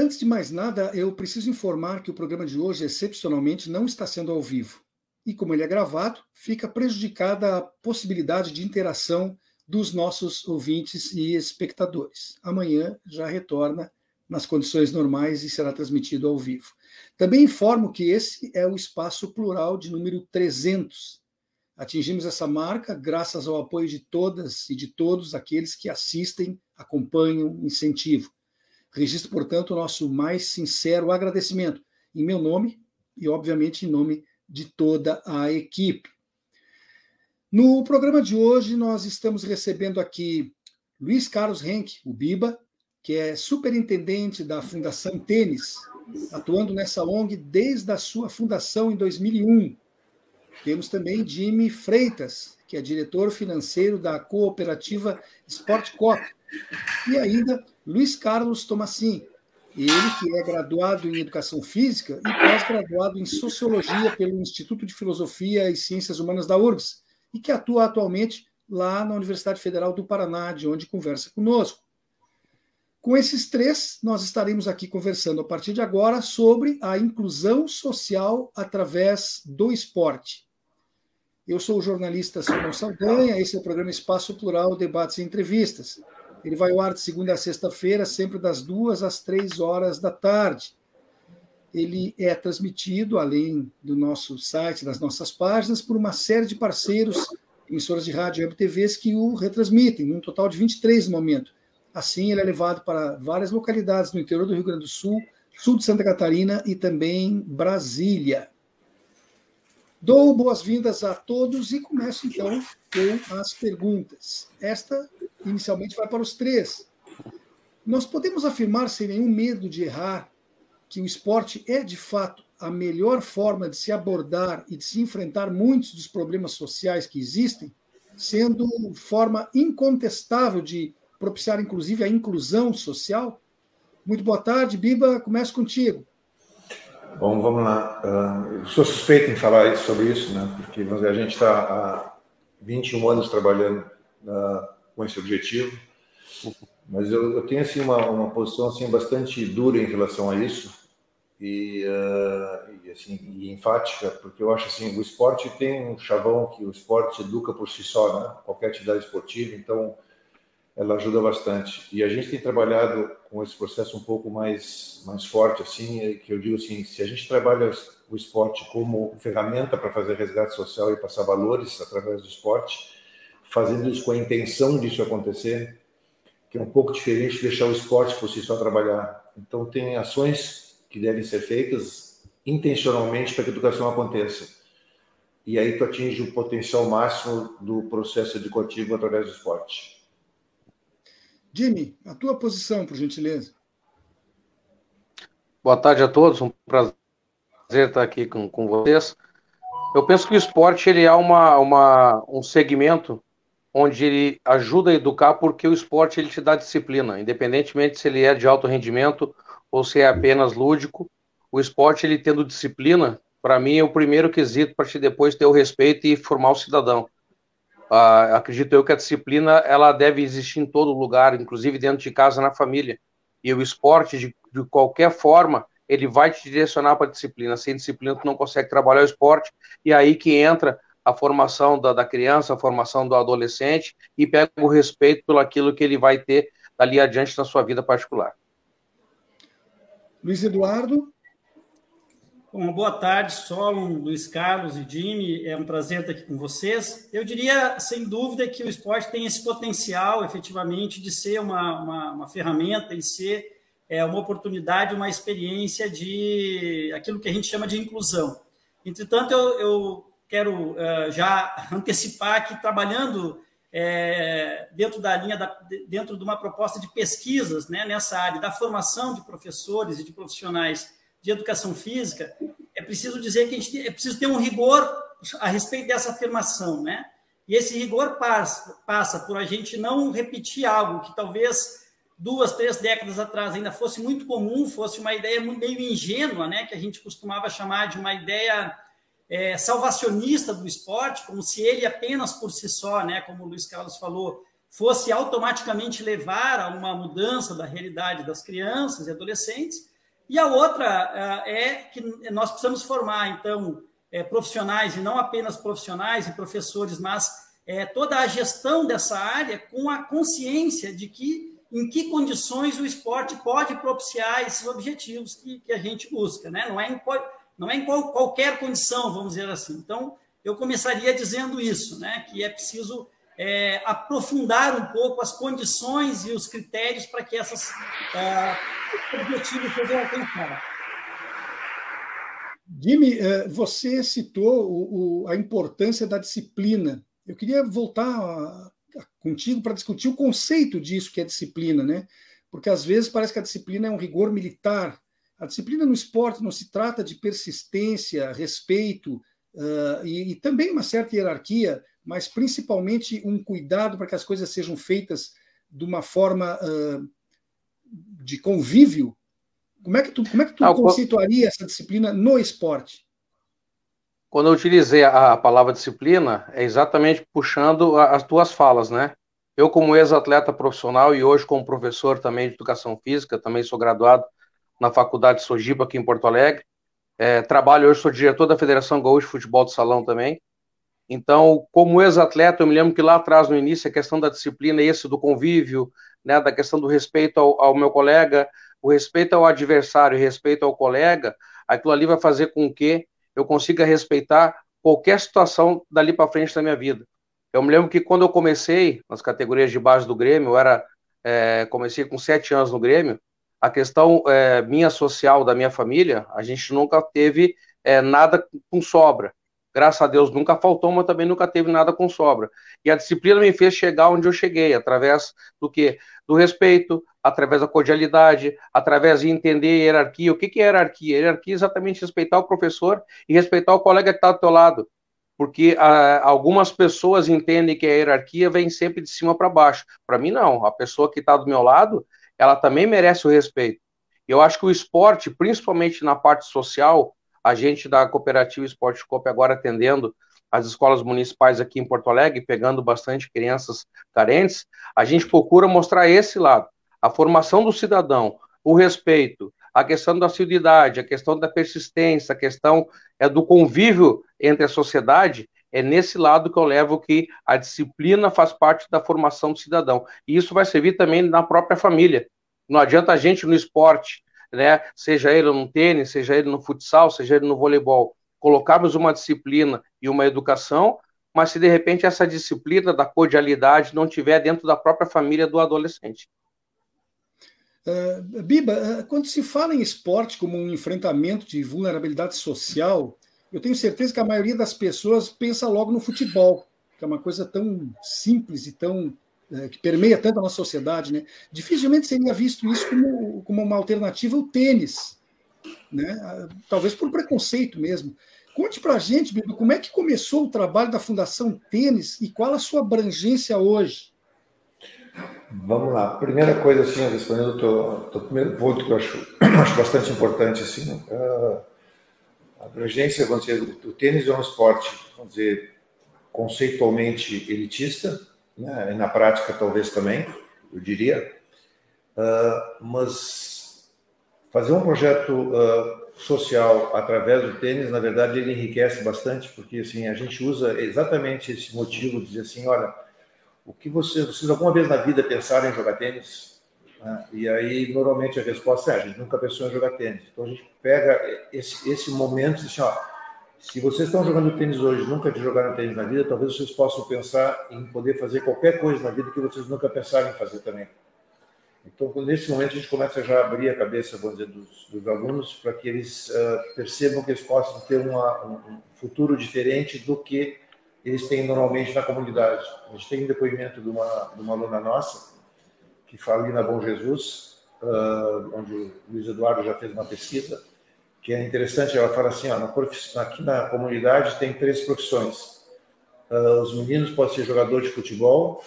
Antes de mais nada, eu preciso informar que o programa de hoje, excepcionalmente, não está sendo ao vivo. E como ele é gravado, fica prejudicada a possibilidade de interação dos nossos ouvintes e espectadores. Amanhã já retorna nas condições normais e será transmitido ao vivo. Também informo que esse é o espaço plural de número 300. Atingimos essa marca graças ao apoio de todas e de todos aqueles que assistem, acompanham, incentivam. Registro, portanto, o nosso mais sincero agradecimento em meu nome e, obviamente, em nome de toda a equipe. No programa de hoje, nós estamos recebendo aqui Luiz Carlos Henke, o Biba, que é superintendente da Fundação Tênis, atuando nessa ONG desde a sua fundação em 2001. Temos também Jimmy Freitas, que é diretor financeiro da cooperativa Sport Cop. E ainda Luiz Carlos Tomassin, ele que é graduado em Educação Física e pós-graduado em Sociologia pelo Instituto de Filosofia e Ciências Humanas da URGS, e que atua atualmente lá na Universidade Federal do Paraná, de onde conversa conosco. Com esses três, nós estaremos aqui conversando a partir de agora sobre a inclusão social através do esporte. Eu sou o jornalista Simão Saldanha, esse é o programa Espaço Plural, Debates e Entrevistas. Ele vai ao ar de segunda a sexta-feira, sempre das duas às três horas da tarde. Ele é transmitido, além do nosso site, das nossas páginas, por uma série de parceiros, emissoras de rádio e web TVs que o retransmitem, um total de 23 no momento. Assim, ele é levado para várias localidades no interior do Rio Grande do Sul, sul de Santa Catarina e também Brasília. Dou boas-vindas a todos e começo então com as perguntas. Esta inicialmente vai para os três. Nós podemos afirmar sem nenhum medo de errar que o esporte é de fato a melhor forma de se abordar e de se enfrentar muitos dos problemas sociais que existem, sendo forma incontestável de propiciar inclusive a inclusão social? Muito boa tarde, Biba, começo contigo. Bom, vamos lá. Uh, sou suspeito em falar sobre isso, né? Porque a gente está há 21 anos trabalhando uh, com esse objetivo, mas eu, eu tenho assim uma, uma, posição assim bastante dura em relação a isso e, uh, e assim e enfática, porque eu acho assim o esporte tem um chavão que o esporte educa por si só, né? Qualquer atividade esportiva, então ela ajuda bastante. E a gente tem trabalhado com esse processo um pouco mais, mais forte, assim, que eu digo assim, se a gente trabalha o esporte como ferramenta para fazer resgate social e passar valores através do esporte, fazendo isso com a intenção disso acontecer, que é um pouco diferente de deixar o esporte por si só trabalhar. Então, tem ações que devem ser feitas intencionalmente para que a educação aconteça. E aí tu atinge o potencial máximo do processo educativo através do esporte. Jimmy, a tua posição, por gentileza. Boa tarde a todos, um prazer estar aqui com, com vocês. Eu penso que o esporte ele é uma, uma, um segmento onde ele ajuda a educar porque o esporte ele te dá disciplina, independentemente se ele é de alto rendimento ou se é apenas lúdico. O esporte ele tendo disciplina, para mim é o primeiro quesito para te depois ter o respeito e formar o cidadão. Uh, acredito eu que a disciplina ela deve existir em todo lugar, inclusive dentro de casa, na família. E o esporte, de, de qualquer forma, ele vai te direcionar para a disciplina. Sem disciplina, tu não consegue trabalhar o esporte, e aí que entra a formação da, da criança, a formação do adolescente, e pega o respeito pelo aquilo que ele vai ter dali adiante na sua vida particular. Luiz Eduardo. Bom, boa tarde, Solon, Luiz Carlos e Jimmy. É um prazer estar aqui com vocês. Eu diria, sem dúvida, que o esporte tem esse potencial, efetivamente, de ser uma, uma, uma ferramenta e ser é, uma oportunidade, uma experiência de aquilo que a gente chama de inclusão. Entretanto, eu, eu quero uh, já antecipar que, trabalhando é, dentro da linha, da, dentro de uma proposta de pesquisas né, nessa área da formação de professores e de profissionais de educação física, é preciso dizer que a gente é preciso ter um rigor a respeito dessa afirmação, né? E esse rigor passa, passa por a gente não repetir algo que talvez duas, três décadas atrás ainda fosse muito comum, fosse uma ideia meio ingênua, né? Que a gente costumava chamar de uma ideia é, salvacionista do esporte, como se ele apenas por si só, né? Como o Luiz Carlos falou, fosse automaticamente levar a uma mudança da realidade das crianças e adolescentes. E a outra é, é que nós precisamos formar, então, é, profissionais, e não apenas profissionais e professores, mas é, toda a gestão dessa área com a consciência de que em que condições o esporte pode propiciar esses objetivos que, que a gente busca, né? Não é em, não é em qual, qualquer condição, vamos dizer assim. Então, eu começaria dizendo isso, né? Que é preciso é, aprofundar um pouco as condições e os critérios para que esses é, objetivos sejam alcançados. Jimmy, é, você citou a importância da disciplina. Eu queria voltar contigo para discutir o conceito disso que é disciplina, né? Porque às vezes parece que a disciplina é um rigor militar. A disciplina no esporte não se trata de persistência, respeito uh, e, e, também uma certa hierarquia, mas principalmente um cuidado para que as coisas sejam feitas de uma forma uh, de convívio como é que tu, como é que tu conceituaria essa disciplina no esporte? Quando eu utilizei a palavra disciplina, é exatamente puxando as tuas falas, né? Eu, como ex-atleta profissional e hoje como professor também de educação física, também sou graduado na Faculdade de Sojipa, aqui em Porto Alegre. É, trabalho hoje, sou diretor da Federação Gaúcha de Futebol de Salão também. Então, como ex-atleta, eu me lembro que lá atrás, no início, a questão da disciplina, esse do convívio, né, da questão do respeito ao, ao meu colega, o respeito ao adversário e respeito ao colega, aquilo ali vai fazer com que eu consiga respeitar qualquer situação dali para frente da minha vida. Eu me lembro que quando eu comecei nas categorias de base do Grêmio, eu era é, comecei com sete anos no Grêmio, a questão é, minha social da minha família, a gente nunca teve é, nada com sobra. Graças a Deus nunca faltou, mas também nunca teve nada com sobra. E a disciplina me fez chegar onde eu cheguei, através do que? Do respeito, através da cordialidade, através de entender hierarquia. O que, que é hierarquia? Hierarquia é exatamente respeitar o professor e respeitar o colega que está do teu lado. Porque ah, algumas pessoas entendem que a hierarquia vem sempre de cima para baixo. Para mim, não. A pessoa que está do meu lado, ela também merece o respeito. Eu acho que o esporte, principalmente na parte social, a gente da Cooperativa Esporte Cope agora atendendo as escolas municipais aqui em Porto Alegre, pegando bastante crianças carentes, a gente procura mostrar esse lado a formação do cidadão, o respeito, a questão da assiduidade, a questão da persistência, a questão é do convívio entre a sociedade, é nesse lado que eu levo que a disciplina faz parte da formação do cidadão. E isso vai servir também na própria família. Não adianta a gente no esporte, né, seja ele no tênis, seja ele no futsal, seja ele no voleibol, colocarmos uma disciplina e uma educação, mas se de repente essa disciplina da cordialidade não tiver dentro da própria família do adolescente. Uh, Biba, uh, quando se fala em esporte como um enfrentamento de vulnerabilidade social, eu tenho certeza que a maioria das pessoas pensa logo no futebol, que é uma coisa tão simples e tão uh, que permeia tanto a nossa sociedade, né? Dificilmente seria visto isso como, como uma alternativa ao tênis, né? Talvez por preconceito mesmo. Conte para a gente, Biba, como é que começou o trabalho da Fundação Tênis e qual a sua abrangência hoje? Vamos lá. Primeira coisa, assim, respondendo o primeiro ponto que eu acho, acho bastante importante, assim, uh, a abrangência, vamos dizer, o tênis é um esporte, vamos dizer, conceitualmente elitista, né, na prática talvez também, eu diria, uh, mas fazer um projeto uh, social através do tênis, na verdade, ele enriquece bastante, porque assim a gente usa exatamente esse motivo de dizer assim, olha, o que vocês alguma vez na vida pensaram em jogar tênis? Né? E aí, normalmente, a resposta é: a gente nunca pensou em jogar tênis. Então, a gente pega esse, esse momento e diz assim: ó, se vocês estão jogando tênis hoje, nunca jogaram tênis na vida, talvez vocês possam pensar em poder fazer qualquer coisa na vida que vocês nunca pensaram em fazer também. Então, nesse momento, a gente começa já a abrir a cabeça, vamos dizer, dos, dos alunos, para que eles uh, percebam que eles possam ter uma, um futuro diferente do que eles têm normalmente na comunidade. A gente tem um depoimento de uma, de uma aluna nossa, que fala ali na Bom Jesus, uh, onde o Luiz Eduardo já fez uma pesquisa, que é interessante, ela fala assim, ó, na aqui na comunidade tem três profissões. Uh, os meninos podem ser jogador de futebol,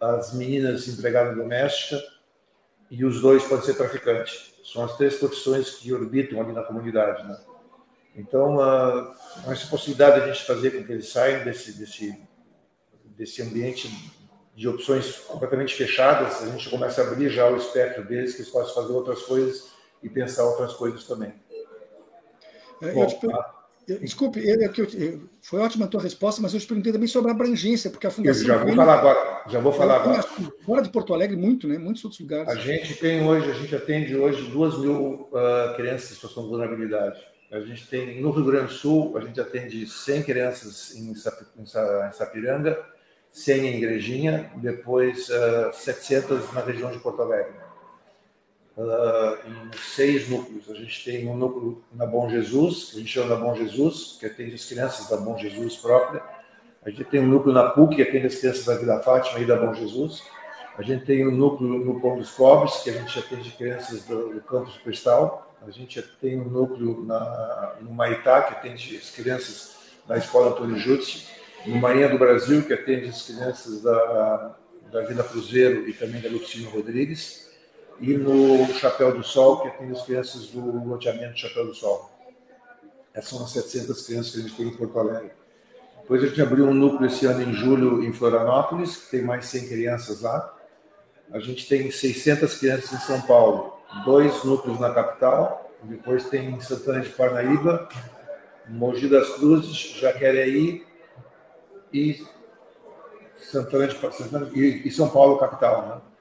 as meninas empregada doméstica e os dois podem ser traficantes. São as três profissões que orbitam ali na comunidade, né? Então, uh, essa possibilidade de a gente fazer com que eles saiam desse, desse, desse ambiente de opções completamente fechadas, a gente começa a abrir já o espectro deles, que eles possam fazer outras coisas e pensar outras coisas também. É, Bom, te, eu, desculpe, eu, eu, foi ótima a tua resposta, mas eu te perguntei também sobre a abrangência, porque a Fundação. Eu já vou falar agora. Já vou falar agora. Fora de Porto Alegre, muito, né? Muitos outros lugares. A gente tem hoje, a gente atende hoje duas mil uh, crianças em situação de vulnerabilidade. A gente tem, no Rio Grande do Sul, a gente atende 100 crianças em Sapiranga, 100 em Igrejinha, depois uh, ah, 700 na região de Porto Alegre uh, em seis núcleos. A gente tem um núcleo na Bom Jesus, que a gente chama da Bom Jesus, que atende as crianças da Bom Jesus própria. A gente tem um núcleo na PUC, que atende as crianças da Vila Fátima e da Bom Jesus. A gente tem um núcleo no Pão dos Pobres, que a gente atende crianças do, do campus Cristal. A gente tem um núcleo na, no Maitá, que atende as crianças da Escola Antônio Jutsi. No Marinha do Brasil, que atende as crianças da, da Vila Cruzeiro e também da Lucínio Rodrigues e no Chapéu do Sol, que tem as crianças do loteamento Chapéu do Sol. Essas são as 700 crianças que a gente tem em Porto Alegre. Depois a gente abriu um núcleo esse ano em julho em Florianópolis, que tem mais 100 crianças lá. A gente tem 600 crianças em São Paulo, dois núcleos na capital, depois tem em Santana de Parnaíba, Mogi das Cruzes, Jaquereí e Santana de Santana, e, e São Paulo capital, né?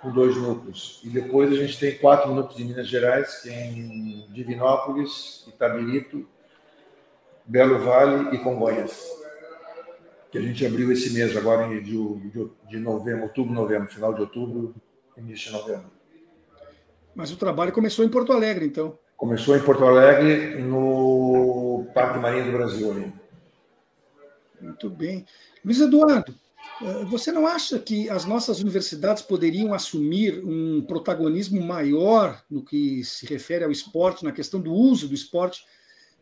com dois núcleos. E depois a gente tem quatro núcleos em Minas Gerais, que é em Divinópolis, Itabirito, Belo Vale e Congonhas. Que a gente abriu esse mês, agora de, de, de novembro, outubro, novembro, final de outubro, início de novembro. Mas o trabalho começou em Porto Alegre, então? Começou em Porto Alegre, no Parque Marinho do Brasil. Ali. Muito bem. Luiz Eduardo, eh, você não acha que as nossas universidades poderiam assumir um protagonismo maior no que se refere ao esporte, na questão do uso do esporte,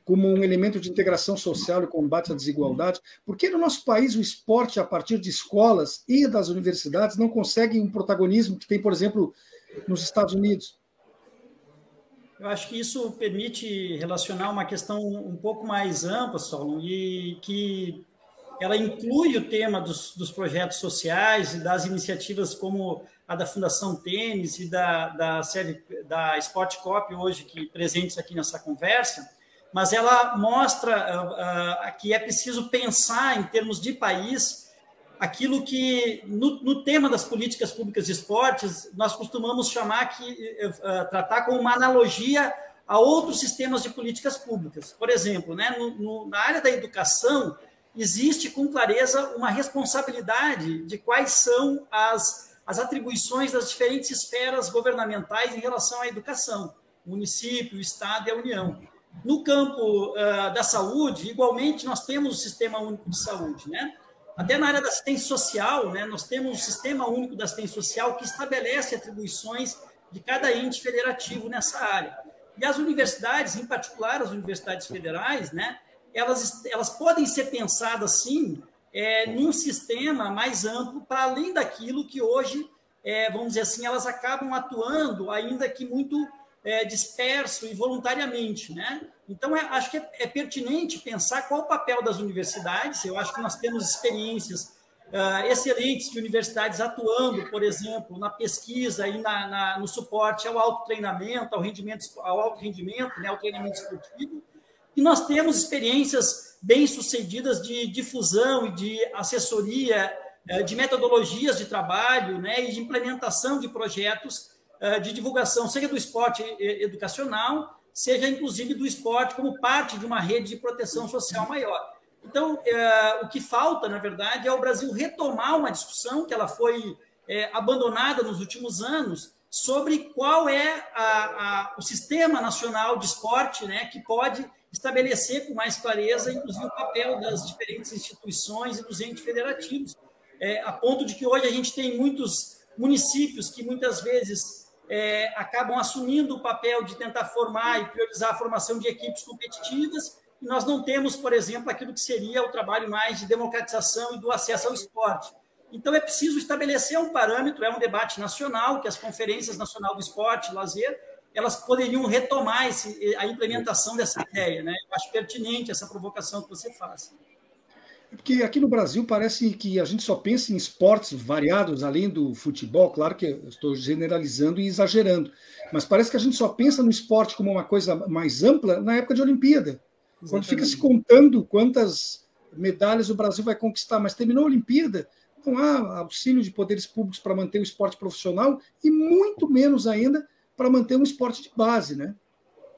como um elemento de integração social e combate à desigualdade? Por que no nosso país o esporte, a partir de escolas e das universidades, não consegue um protagonismo que tem, por exemplo, nos Estados Unidos? Eu acho que isso permite relacionar uma questão um pouco mais ampla, Solon, e que ela inclui o tema dos, dos, projetos sociais e das iniciativas como a da Fundação Tênis e da, da série da Sport Cop hoje que presentes aqui nessa conversa, mas ela mostra uh, uh, que é preciso pensar em termos de país aquilo que no, no, tema das políticas públicas de esportes nós costumamos chamar que uh, tratar como uma analogia a outros sistemas de políticas públicas. Por exemplo, né, no, no, na área da educação existe com clareza uma responsabilidade de quais são as, as atribuições das diferentes esferas governamentais em relação à educação, município, Estado e a União. No campo uh, da saúde, igualmente, nós temos o Sistema Único de Saúde, né? Até na área da assistência social, né, nós temos o Sistema Único da Assistência Social que estabelece atribuições de cada ente federativo nessa área. E as universidades, em particular as universidades federais, né, elas, elas podem ser pensadas, sim, é, num sistema mais amplo, para além daquilo que hoje, é, vamos dizer assim, elas acabam atuando, ainda que muito é, disperso e voluntariamente. Né? Então, é, acho que é, é, pertinente pensar qual o papel das universidades. Eu acho que nós temos experiências uh, excelentes de universidades atuando, por exemplo, na pesquisa e na, na, no suporte ao autotreinamento, ao, rendimento, ao alto rendimento, né, ao treinamento esportivo. E nós temos experiências bem-sucedidas de difusão e de assessoria, eh, de metodologias de trabalho né, e de implementação de projetos eh, de divulgação, seja do esporte educacional, seja inclusive do esporte como parte de uma rede de proteção social maior. Então, eh, o que falta, na verdade, é o Brasil retomar uma discussão que ela foi abandonada nos últimos anos sobre qual é a, a, o sistema nacional de esporte né, que pode estabelecer com mais clareza, inclusive, o papel das diferentes instituições e dos entes federativos, é, a ponto de que hoje a gente tem muitos municípios que muitas vezes é, acabam assumindo o papel de tentar formar e priorizar a formação de equipes competitivas, e nós não temos, por exemplo, aquilo que seria o trabalho mais de democratização e do acesso ao esporte. Então, é preciso estabelecer um parâmetro, é um debate nacional, que as conferências nacional do esporte, lazer, elas poderiam retomar esse, a implementação dessa ideia. Né? Eu acho pertinente essa provocação que você faz. É porque aqui no Brasil parece que a gente só pensa em esportes variados, além do futebol, claro que eu estou generalizando e exagerando, mas parece que a gente só pensa no esporte como uma coisa mais ampla na época de Olimpíada. Exatamente. Quando fica se contando quantas medalhas o Brasil vai conquistar, mas terminou a Olimpíada, não há auxílio de poderes públicos para manter o esporte profissional e muito menos ainda para manter um esporte de base, né?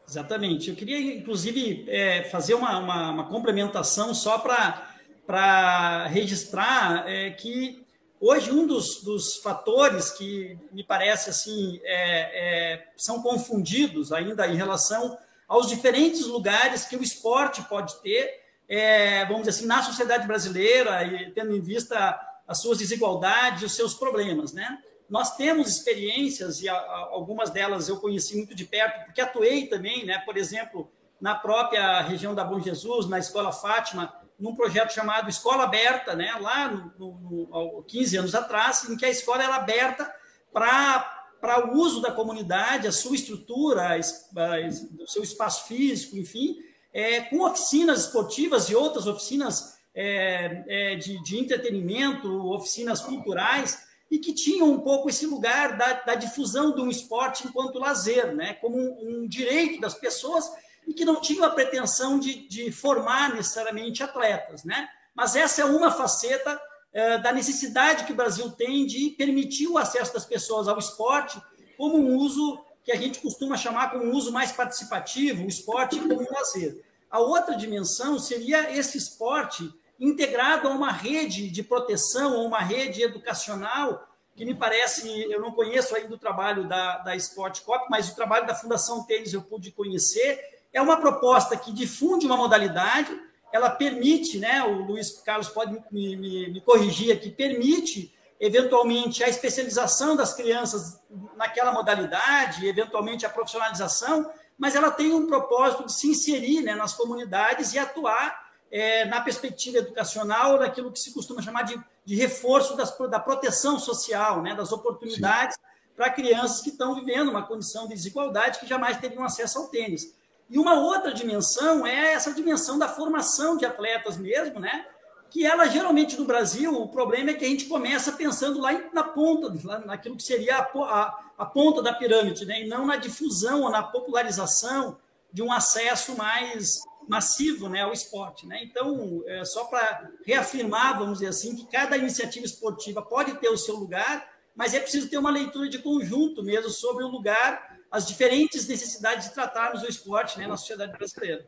Exatamente. Eu queria, inclusive, é, fazer uma, uma, uma, complementação só para registrar é, que hoje um dos, dos, fatores que me parece assim é, é, são confundidos ainda em relação aos diferentes lugares que o esporte pode ter, é, vamos dizer assim, na sociedade brasileira, e tendo em vista as suas desigualdades, os seus problemas, né? Nós temos experiências, e algumas delas eu conheci muito de perto, porque atuei também, né, por exemplo, na própria região da Bom Jesus, na Escola Fátima, num projeto chamado Escola Aberta, né, lá no, no, no 15 anos atrás, em que a escola era aberta para o uso da comunidade, a sua estrutura, o seu espaço físico, enfim, é, com oficinas esportivas e outras oficinas é, é, de, de entretenimento, oficinas culturais, e que tinham um pouco esse lugar da, da difusão de um esporte enquanto lazer, né? como um, um, direito das pessoas e que não tinham a pretensão de, de formar necessariamente atletas. Né? Mas essa é uma faceta é, da necessidade que o Brasil tem de permitir o acesso das pessoas ao esporte como um uso que a gente costuma chamar como um uso mais participativo, o esporte como um lazer. A outra dimensão seria esse esporte integrado a uma rede de proteção, a uma rede educacional, que me parece, eu não conheço ainda o trabalho da, da Sport Cop, mas o trabalho da Fundação Tênis eu pude conhecer. É uma proposta que difunde uma modalidade, ela permite, né, o Luiz Carlos pode me, me, me corrigir aqui, permite eventualmente a especialização das crianças naquela modalidade, eventualmente a profissionalização, mas ela tem um propósito de se inserir né, nas comunidades e atuar é, na perspectiva educacional, daquilo que se costuma chamar de, de reforço das, da proteção social, né, das oportunidades para crianças que estão vivendo uma condição de desigualdade que jamais teriam acesso ao tênis. E uma outra dimensão é essa dimensão da formação de atletas mesmo, né? Que ela geralmente no Brasil, o problema é que a gente começa pensando lá na ponta, naquilo que seria a, a, a ponta da pirâmide, né? E não na difusão ou na popularização de um acesso mais massivo né, ao esporte. Né? Então, é, só para reafirmar, vamos dizer assim, que cada iniciativa esportiva pode ter o seu lugar, mas é preciso ter uma leitura de conjunto mesmo sobre o lugar, as diferentes necessidades de tratarmos o esporte né, na sociedade brasileira.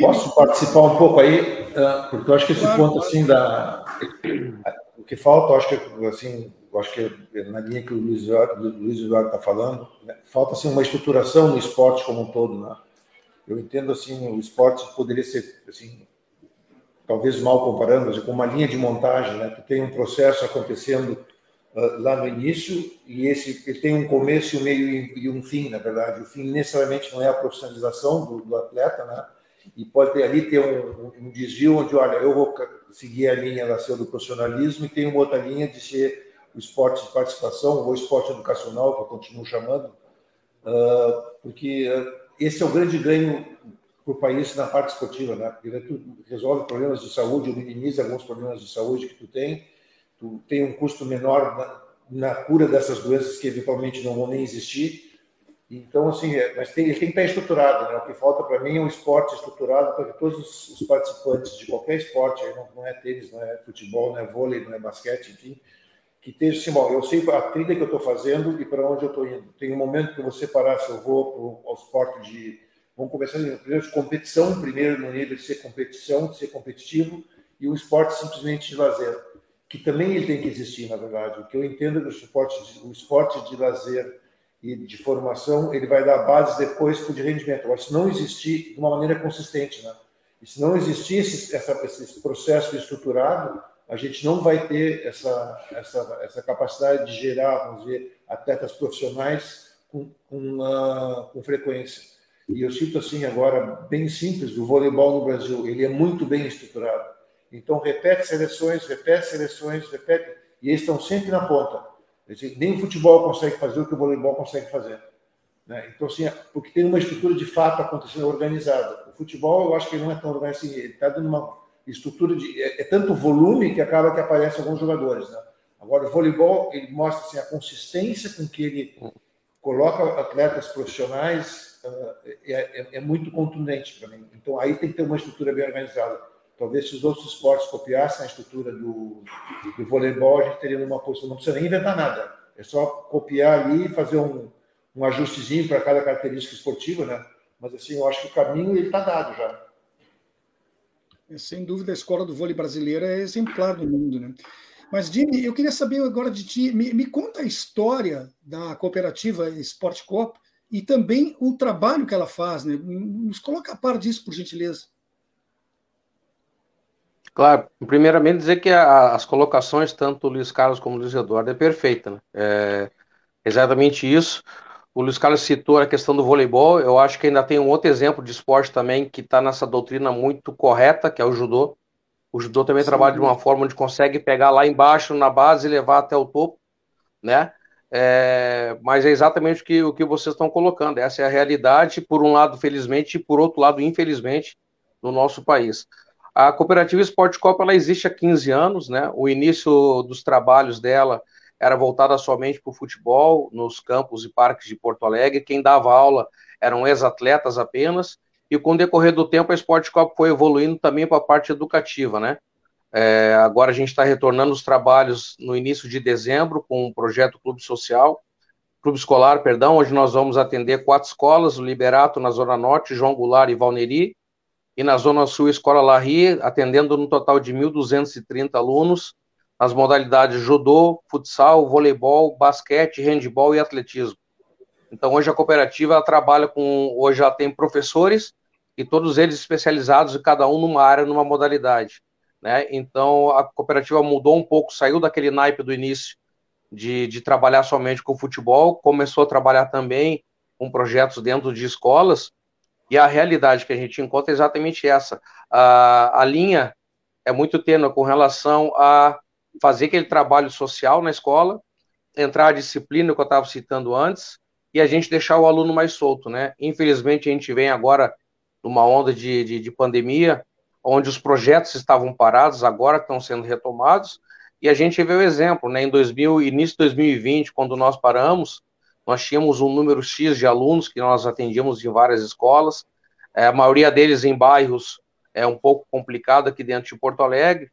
Posso participar um pouco aí, ah, porque eu acho que esse claro, ponto assim da o que falta, eu acho que assim, eu acho que na linha que o Luiz Eduardo está falando, né, falta assim uma estruturação no esporte como um todo, né? Eu entendo assim, o esporte poderia ser assim, talvez mal comparando, mas com uma linha de montagem, né? Tu tem um processo acontecendo uh, lá no início e esse ele tem um começo, um meio e um fim, na verdade. O fim necessariamente não é a profissionalização do, do atleta, né? E pode ter, ali ter um, um, desvio onde, olha, eu vou seguir a linha da ser do profissionalismo e tem uma outra linha de ser o esporte de participação ou esporte educacional, que eu continuo chamando, uh, porque uh, esse é o grande ganho para o país na parte esportiva, né? Porque tu resolve problemas de saúde ou minimiza alguns problemas de saúde que tu tem, tu tem um custo menor na, na cura dessas doenças que eventualmente não vão nem existir. Então, assim, é, mas tem, ele tem que estar estruturado, né? O que falta para mim é um esporte estruturado para que todos os, participantes de qualquer esporte, não, não, é tênis, não é futebol, não é vôlei, não é basquete, enfim, que esteja assim, bom, eu sei a trilha que eu estou fazendo e para onde eu estou indo. Tem um momento que eu vou separar se eu vou ao esporte de. Vamos começar primeiro de competição, primeiro no nível de ser competição, de ser competitivo, e o esporte simplesmente de lazer, que também ele tem que existir, na verdade. O que eu entendo é que o esporte, o esporte de lazer e de formação, ele vai dar base depois para o de rendimento. Agora, se não existir de uma maneira consistente, né? E se não essa, esse processo estruturado, a gente não vai ter essa, essa, essa capacidade de gerar, vamos dizer, atletas profissionais com, com, uh, com frequência. E eu cito assim agora, bem simples, o voleibol no Brasil, ele é muito bem estruturado. Então, repete seleções, repete seleções, repete, e eles estão sempre na ponta. Nem o futebol consegue fazer o que o voleibol consegue fazer. Né? Então, assim, porque tem uma estrutura de fato acontecendo organizada. O futebol, eu acho que ele não é tão organizado assim, ele está dando uma estrutura de. É, é, tanto volume que acaba que aparecem alguns jogadores. Né? Agora, o voleibol, ele mostra assim, a consistência com que ele coloca atletas profissionais, uh, é, é, muito contundente para mim. Então, aí tem que ter uma estrutura bem organizada. Talvez se os outros esportes copiassem a estrutura do, do voleibol, a gente teria uma posição. Não precisa nem inventar nada. É só copiar ali e fazer um, um ajustezinho para cada característica esportiva, né? Mas assim, eu acho que o caminho ele está dado já. É, sem dúvida, a escola do vôlei brasileira é exemplar no mundo, né? Mas, Jimmy, eu queria saber agora de ti, me, me conta a história da cooperativa Sport Coop e também o trabalho que ela faz, né? Nos coloca a par disso, por gentileza. Claro, primeiramente dizer que a, as colocações, tanto do Luiz Carlos como do Luiz Eduardo, é perfeita, né? É exatamente isso. O Luiz Carlos citou a questão do voleibol. Eu acho que ainda tem um outro exemplo de esporte também que está nessa doutrina muito correta, que é o judô. O judô também Sim. trabalha de uma forma onde consegue pegar lá embaixo na base e levar até o topo, né? É, mas é exatamente o que, o que vocês estão colocando. Essa é a realidade, por um lado, felizmente, e por outro lado, infelizmente, no nosso país. A Cooperativa Esporte Copa ela existe há 15 anos, né? O início dos trabalhos dela era voltada somente para o futebol, nos campos e parques de Porto Alegre. Quem dava aula eram ex-atletas apenas, e com o decorrer do tempo a Esporte Copa foi evoluindo também para a parte educativa, né? É, agora a gente está retornando os trabalhos no início de dezembro com o projeto Clube Social, Clube Escolar, perdão, onde nós vamos atender quatro escolas, o Liberato na Zona Norte, João Goulart e Valneri, e na Zona Sul, Escola Larry, atendendo no total de 1.230 alunos, as modalidades judô, futsal, voleibol, basquete, handebol e atletismo. Então hoje a cooperativa trabalha com, hoje ela tem professores e todos eles especializados, cada um numa área, numa modalidade. Né? Então a cooperativa mudou um pouco, saiu daquele naipe do início de, de trabalhar somente com futebol, começou a trabalhar também com projetos dentro de escolas, e a realidade que a gente encontra é exatamente essa. A, a linha é muito tênue com relação a fazer aquele trabalho social na escola, entrar a disciplina que eu estava citando antes, e a gente deixar o aluno mais solto, né? Infelizmente, a gente vem agora numa onda de, de, de pandemia, onde os projetos estavam parados, agora estão sendo retomados, e a gente vê o exemplo, né? Em 2000, início de 2020, quando nós paramos, nós tínhamos um número X de alunos que nós atendíamos em várias escolas, é, a maioria deles em bairros é um pouco complicado aqui dentro de Porto Alegre,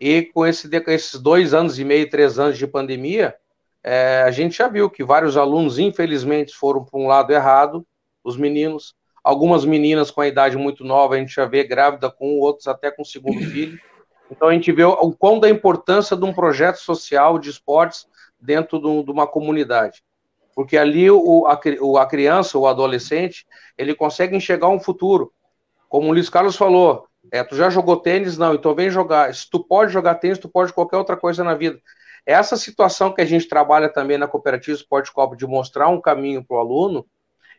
e com esse, esses dois anos e meio, três anos de pandemia, é, a gente já viu que vários alunos, infelizmente, foram para um lado errado, os meninos. Algumas meninas com a idade muito nova, a gente já vê grávida com outros até com o segundo filho. Então a gente vê o quão da importância de um projeto social de esportes dentro de uma comunidade. Porque ali o, a, a criança, o adolescente, ele consegue enxergar um futuro. Como o Luiz Carlos falou, é, tu já jogou tênis? Não, então vem jogar. Se tu pode jogar tênis, tu pode qualquer outra coisa na vida. Essa situação que a gente trabalha também na Cooperativa Esporte Copa de mostrar um caminho para o aluno,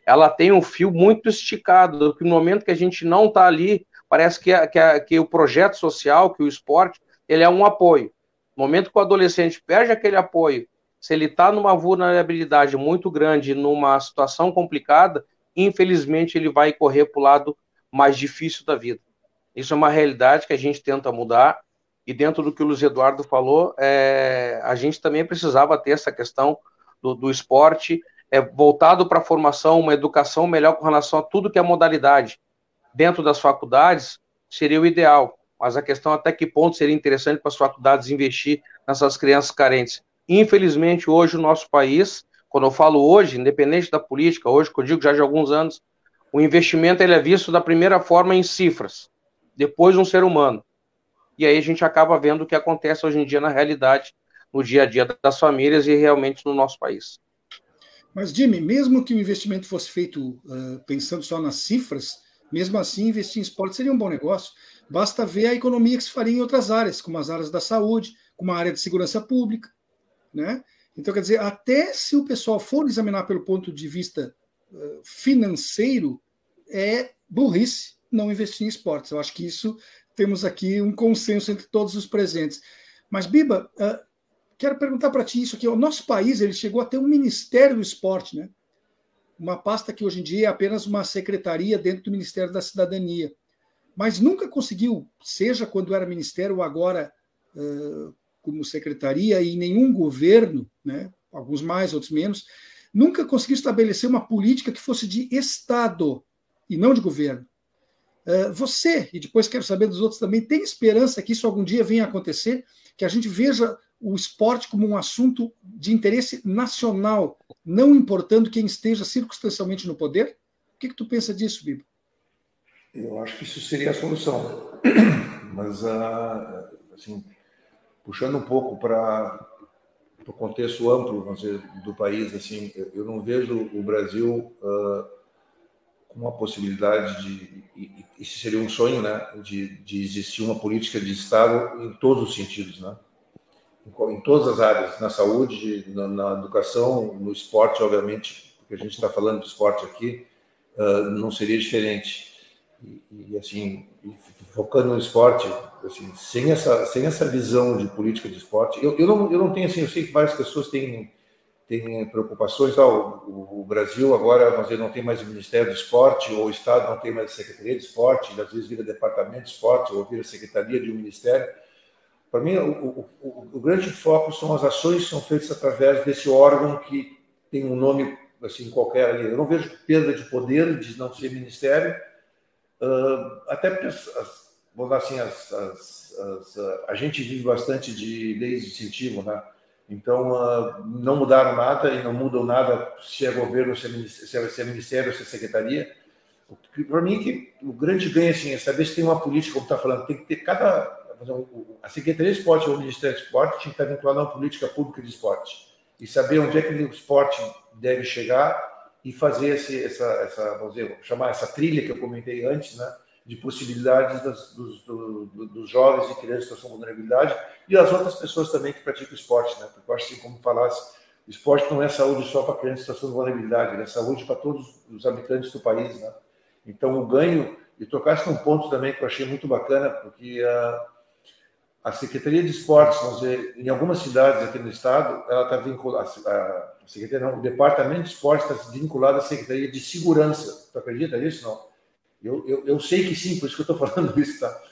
ela tem um fio muito esticado, no momento que a gente não está ali, parece que, que, que o projeto social, que o esporte, ele é um apoio. No momento que o adolescente perde aquele apoio, se ele está numa vulnerabilidade muito grande, numa situação complicada, infelizmente ele vai correr para o lado mais difícil da vida. Isso é uma realidade que a gente tenta mudar. E dentro do que o Luiz Eduardo falou, é, a gente também precisava ter essa questão do, do esporte é, voltado para a formação, uma educação melhor com relação a tudo que é modalidade. Dentro das faculdades, seria o ideal. Mas a questão até que ponto seria interessante para as faculdades investir nessas crianças carentes. Infelizmente, hoje, o nosso país, quando eu falo hoje, independente da política, hoje, que eu digo já de alguns anos, o investimento ele é visto da primeira forma em cifras depois um ser humano. E aí a gente acaba vendo o que acontece hoje em dia na realidade, no dia a dia das famílias e realmente no nosso país. Mas, Jimmy, mesmo que o investimento fosse feito uh, pensando só nas cifras, mesmo assim, investir em esporte seria um bom negócio. Basta ver a economia que se faria em outras áreas, como as áreas da saúde, como a área de segurança pública. Né? Então, quer dizer, até se o pessoal for examinar pelo ponto de vista uh, financeiro, é burrice não investir em esportes. Eu acho que isso temos aqui um consenso entre todos os presentes. Mas, Biba, uh, quero perguntar para ti isso aqui. O nosso país ele chegou a ter um Ministério do Esporte, né? uma pasta que hoje em dia é apenas uma secretaria dentro do Ministério da Cidadania. Mas nunca conseguiu, seja quando era ministério ou agora uh, como secretaria, e nenhum governo, né, alguns mais, outros menos, nunca conseguiu estabelecer uma política que fosse de Estado e não de governo. Uh, você, e depois quero saber dos outros também, tem esperança que isso algum dia venha a acontecer, que a gente veja o esporte como um assunto de interesse nacional, não importando quem esteja circunstancialmente no poder? O que, que tu pensa disso, Bibo? Eu acho que isso seria a solução. Mas, ah, assim, puxando um pouco para o contexto amplo dizer, do país, assim, eu não vejo o Brasil uh, com uma possibilidade de, e, isso seria um sonho, né, de, de existir uma política de Estado em todos os sentidos, né? em todas as áreas, na saúde, na, na educação, no esporte, obviamente, porque a gente está falando de esporte aqui, uh, não seria diferente. E, e, assim, focando no esporte, assim, sem essa sem essa visão de política de esporte, eu, eu não eu não tenho assim, eu sei que várias pessoas têm têm preocupações. Ah, o, o, Brasil agora, vamos dizer, não tem mais o Ministério do Esporte, ou o Estado não tem mais a Secretaria de Esporte, às vezes vira Departamento de Esporte, ou vira Secretaria de um Ministério. Para mim, o, o, o, grande foco são as ações que são feitas através desse órgão que tem um nome assim qualquer ali. Eu não vejo perda de poder de não ser ministério, uh, até porque, as, as, vou dar assim, as, as, a gente vive bastante de leis de incentivo, né? Então, uh, não mudaram nada e não mudam nada se é governo, se é ministério, se é, ministério, se é secretaria. Para mim, que o grande ganho assim, é saber se tem uma política, como está falando, tem que ter cada a Secretaria de Esporte ou o Ministério do Esporte tinha que estar vinculado a uma política pública de esporte e saber onde é que o esporte deve chegar e fazer esse, essa, essa, vamos dizer, chamar essa trilha que eu comentei antes, né, de possibilidades das, dos, do, dos jovens e crianças em situação de vulnerabilidade e as outras pessoas também que praticam esporte, né, porque eu acho assim, como falasse, esporte não é saúde só para crianças em situação de vulnerabilidade, é saúde para todos os habitantes do país, né. Então, o ganho, e tocasse num ponto também que eu achei muito bacana, porque uh, a Secretaria de Esportes, vamos dizer, em algumas cidades aqui no estado, ela está vinculada, a Secretaria, não, o Departamento de Esportes está vinculado à Secretaria de Segurança. Tu acredita nisso? Não. Eu, eu, eu sei que sim, por isso que eu estou falando isso, tá?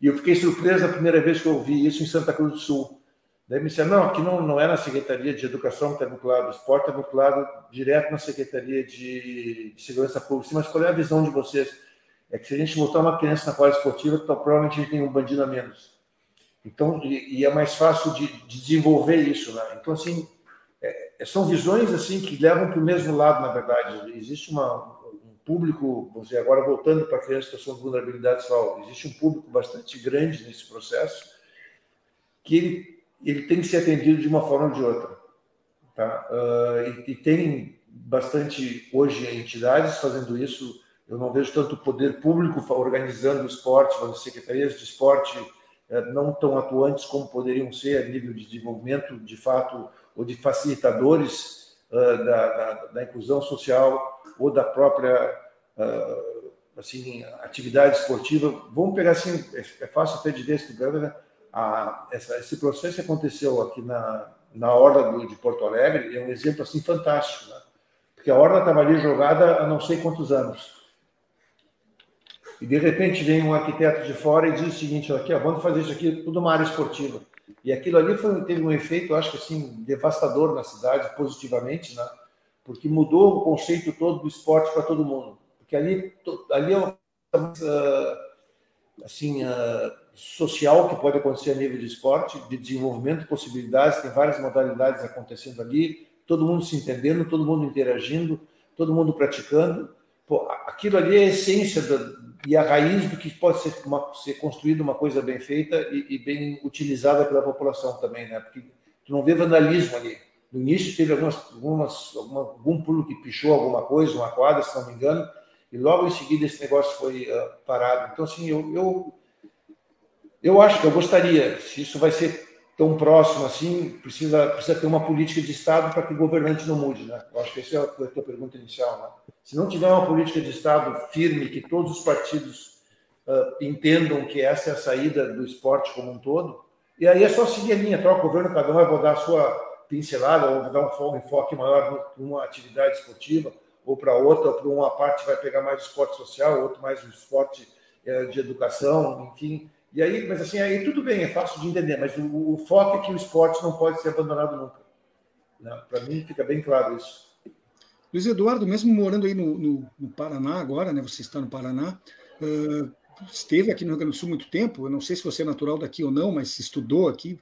E eu fiquei surpreso a primeira vez que eu ouvi isso em Santa Cruz do Sul. Daí me disseram, não, aqui não, não é na Secretaria de Educação que está vinculado, o esporte está vinculado direto na Secretaria de, de Segurança Pública. Mas qual é a visão de vocês? É que se a gente botar uma criança na quadra esportiva, então, provavelmente a gente tem um bandido a menos. Então, e, e é mais fácil de, de, desenvolver isso, né? Então, assim, é, são visões assim que levam para o mesmo lado, na verdade. Existe uma, um público, vamos dizer, agora voltando para a criança em situação de vulnerabilidade sexual, existe um público bastante grande nesse processo que ele, ele tem que ser atendido de uma forma ou de outra. Tá? Uh, e, e tem bastante, hoje, entidades fazendo isso. Eu não vejo tanto o poder público organizando o esporte, as secretarias de esporte é, não tão atuantes como poderiam ser a nível de desenvolvimento, de fato, ou de facilitadores uh, da, da, da, inclusão social ou da própria uh, assim atividade esportiva. Vamos pegar assim, é, é fácil até de ver esse né? a, esse processo aconteceu aqui na, na Orla do, de Porto Alegre, é um exemplo assim fantástico, né? porque a Orla estava ali jogada há não sei quantos anos e de repente vem um arquiteto de fora e diz o seguinte: aqui, ó, vamos fazer isso aqui tudo uma área esportiva. E aquilo ali foi, teve um efeito, acho que assim, devastador na cidade, positivamente, né? Porque mudou o conceito todo do esporte para todo mundo. Porque ali, ali é uma assim, social que pode acontecer a nível de esporte, de desenvolvimento de possibilidades, tem várias modalidades acontecendo ali, todo mundo se entendendo, todo mundo interagindo, todo mundo praticando. Pô, aquilo ali é a essência da, e a raiz do que pode ser, uma, ser construído uma coisa bem feita e, e, bem utilizada pela população também, né? Porque tu não vê vandalismo ali. No início teve algumas, algumas alguma, algum pulo que pichou alguma coisa, uma quadra, se não me engano, e logo em seguida esse negócio foi uh, parado. Então, assim, eu, eu, eu acho que eu gostaria, se isso vai ser tão próximo assim, precisa, precisa ter uma política de Estado para que o governante não mude. Né? Eu acho que essa é a tua pergunta inicial. Né? Se não tiver uma política de Estado firme, que todos os partidos uh, entendam que essa é a saída do esporte como um todo, e aí é só seguir a linha, troca o governo, cada um vai dar a sua pincelada, ou dar um enfoque maior para uma atividade esportiva, ou para outra, para uma parte vai pegar mais esporte social, outro mais esporte uh, de educação, enfim e aí, mas assim, aí tudo bem, é fácil de entender, mas o, o foco é que o esporte não pode ser abandonado nunca. Né? Para mim fica bem claro isso. Luiz Eduardo, mesmo morando aí no, no, no Paraná agora, né? Você está no Paraná, uh, esteve aqui no Rio Grande do Sul muito tempo. Eu não sei se você é natural daqui ou não, mas estudou aqui.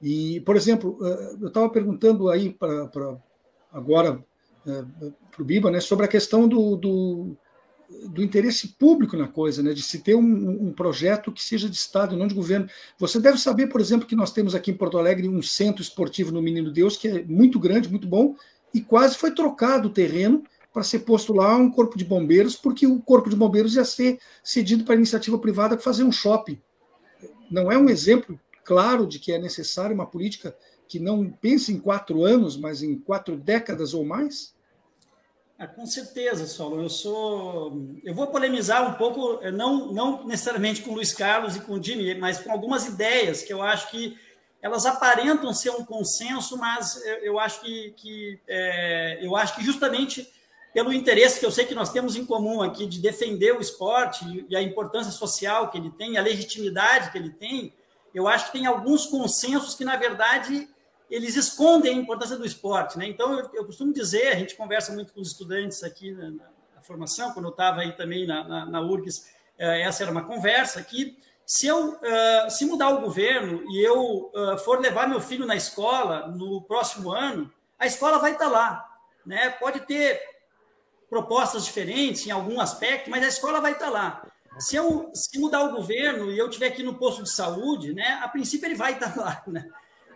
E, por exemplo, uh, eu estava perguntando aí para agora uh, para o Biba, né, sobre a questão do, do do interesse público na coisa, né, de se ter um, um, projeto que seja de Estado e não de governo. Você deve saber, por exemplo, que nós temos aqui em Porto Alegre um centro esportivo no Menino Deus, que é muito grande, muito bom, e quase foi trocado o terreno para ser posto lá um corpo de bombeiros, porque o corpo de bombeiros ia ser cedido para iniciativa privada fazer um shopping. Não é um exemplo claro de que é necessária uma política que não pense em quatro anos, mas em quatro décadas ou mais? Ah, com certeza, Solo. Eu sou. Eu vou polemizar um pouco, eh, não, não necessariamente com o Luiz Carlos e com o Jimmy, mas com algumas ideias que eu acho que elas aparentam ser um consenso, mas eu acho que, que é, eu acho que justamente pelo interesse que eu sei que nós temos em comum aqui de defender o esporte e a importância social que ele tem, a legitimidade que ele tem, eu acho que tem alguns consensos que, na verdade, eles escondem a importância do esporte. Né? Então, eu, eu costumo dizer, a gente conversa muito com os estudantes aqui na, na formação, quando eu estava aí também na, na, na URGS, eh, essa era uma conversa, que se eu uh, se mudar o governo e eu uh, for levar meu filho na escola no próximo ano, a escola vai estar lá. Né? Pode ter propostas diferentes em algum aspecto, mas a escola vai estar lá. Se eu se mudar o governo e eu estiver aqui no posto de saúde, né, a princípio ele vai estar lá. Né?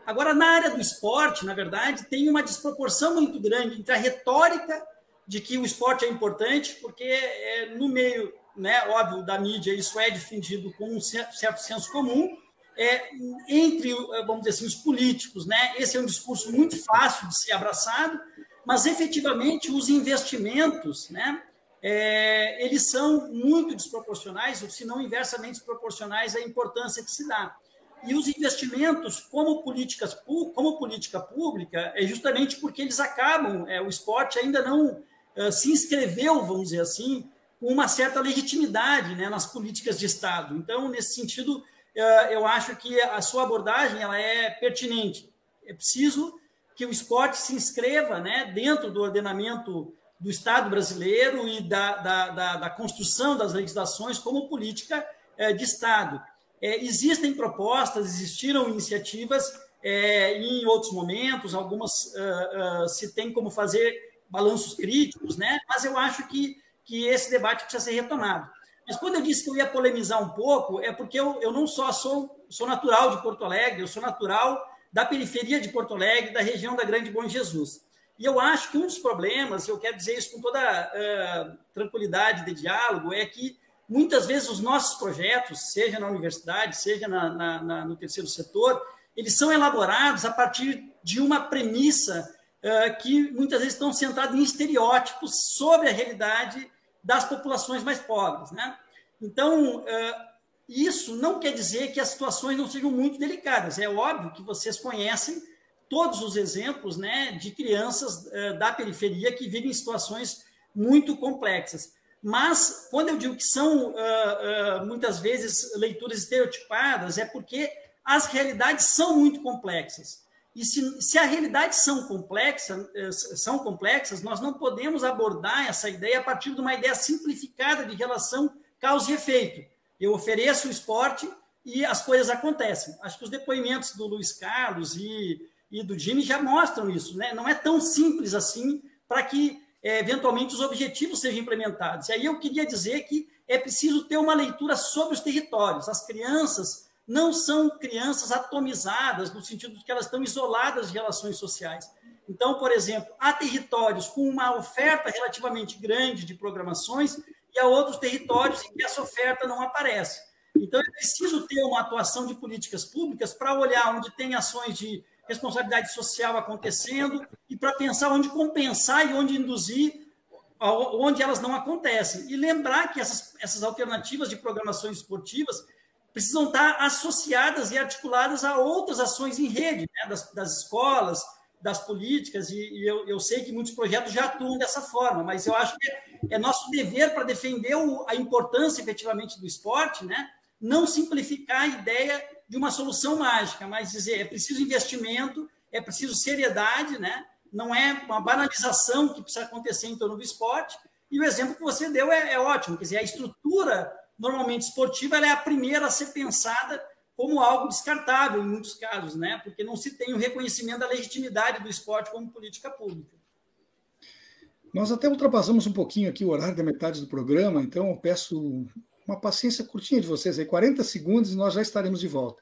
Agora, na área do esporte, na verdade, tem uma desproporção muito grande entre a retórica de que o esporte é importante, porque é, no meio, né, óbvio, da mídia, isso é difundido com um certo senso comum, é, entre, vamos dizer assim, os políticos, né, esse é um discurso muito fácil de ser abraçado, mas efetivamente os investimentos, né, é, eles são muito desproporcionais, ou se não inversamente desproporcionais à importância que se dá. E os investimentos como, políticas, como política pública é justamente porque eles acabam, é, o esporte ainda não é, se inscreveu, vamos dizer assim, com uma certa legitimidade né, nas políticas de Estado. Então, nesse sentido, é, eu acho que a sua abordagem ela é pertinente. É preciso que o esporte se inscreva né, dentro do ordenamento do Estado brasileiro e da, da, da, da construção das legislações como política é, de Estado. É, existem propostas, existiram iniciativas é, em outros momentos, algumas uh, uh, se tem como fazer balanços críticos, né? mas eu acho que, que esse debate precisa ser retomado. Mas quando eu disse que eu ia polemizar um pouco, é porque eu, eu não só sou, sou natural de Porto Alegre, eu sou natural da periferia de Porto Alegre, da região da Grande Bom Jesus. E eu acho que um dos problemas, eu quero dizer isso com toda uh, tranquilidade de diálogo, é que Muitas vezes os nossos projetos, seja na universidade, seja na, na, na, no terceiro setor, eles são elaborados a partir de uma premissa uh, que muitas vezes estão centrados em estereótipos sobre a realidade das populações mais pobres. Né? Então, uh, isso não quer dizer que as situações não sejam muito delicadas. É óbvio que vocês conhecem todos os exemplos né, de crianças uh, da periferia que vivem situações muito complexas. Mas, quando eu digo que são uh, uh, muitas vezes leituras estereotipadas, é porque as realidades são muito complexas. E se, se as realidades são complexas, eh, são complexas, nós não podemos abordar essa ideia a partir de uma ideia simplificada de relação causa e efeito. Eu ofereço o esporte e as coisas acontecem. Acho que os depoimentos do Luiz Carlos e, e do Jimmy já mostram isso. Né? Não é tão simples assim para que é, eventualmente os objetivos sejam implementados. E aí eu queria dizer que é preciso ter uma leitura sobre os territórios. As crianças não são crianças atomizadas, no sentido de que elas estão isoladas de relações sociais. Então, por exemplo, há territórios com uma oferta relativamente grande de programações e há outros territórios em que essa oferta não aparece. Então, é preciso ter uma atuação de políticas públicas para olhar onde tem ações de responsabilidade social acontecendo e para pensar onde compensar e onde induzir, onde elas não acontecem. E lembrar que essas, essas alternativas de programações esportivas precisam estar associadas e articuladas a outras ações em rede, né? das, das, escolas, das políticas, e, e eu, eu, sei que muitos projetos já atuam dessa forma, mas eu acho que é, nosso dever para defender o, a importância efetivamente do esporte, né? não simplificar a ideia de uma solução mágica, mas dizer é preciso investimento, é preciso seriedade, né? não é uma banalização que precisa acontecer em torno do esporte, e o exemplo que você deu é, é ótimo, quer dizer, a estrutura normalmente esportiva é a primeira a ser pensada como algo descartável em muitos casos, né? Porque não se tem o reconhecimento da legitimidade do esporte como política pública. Nós até ultrapassamos um pouquinho aqui o horário da metade do programa, então eu peço uma paciência curtinha de vocês aí, 40 segundos e nós já estaremos de volta.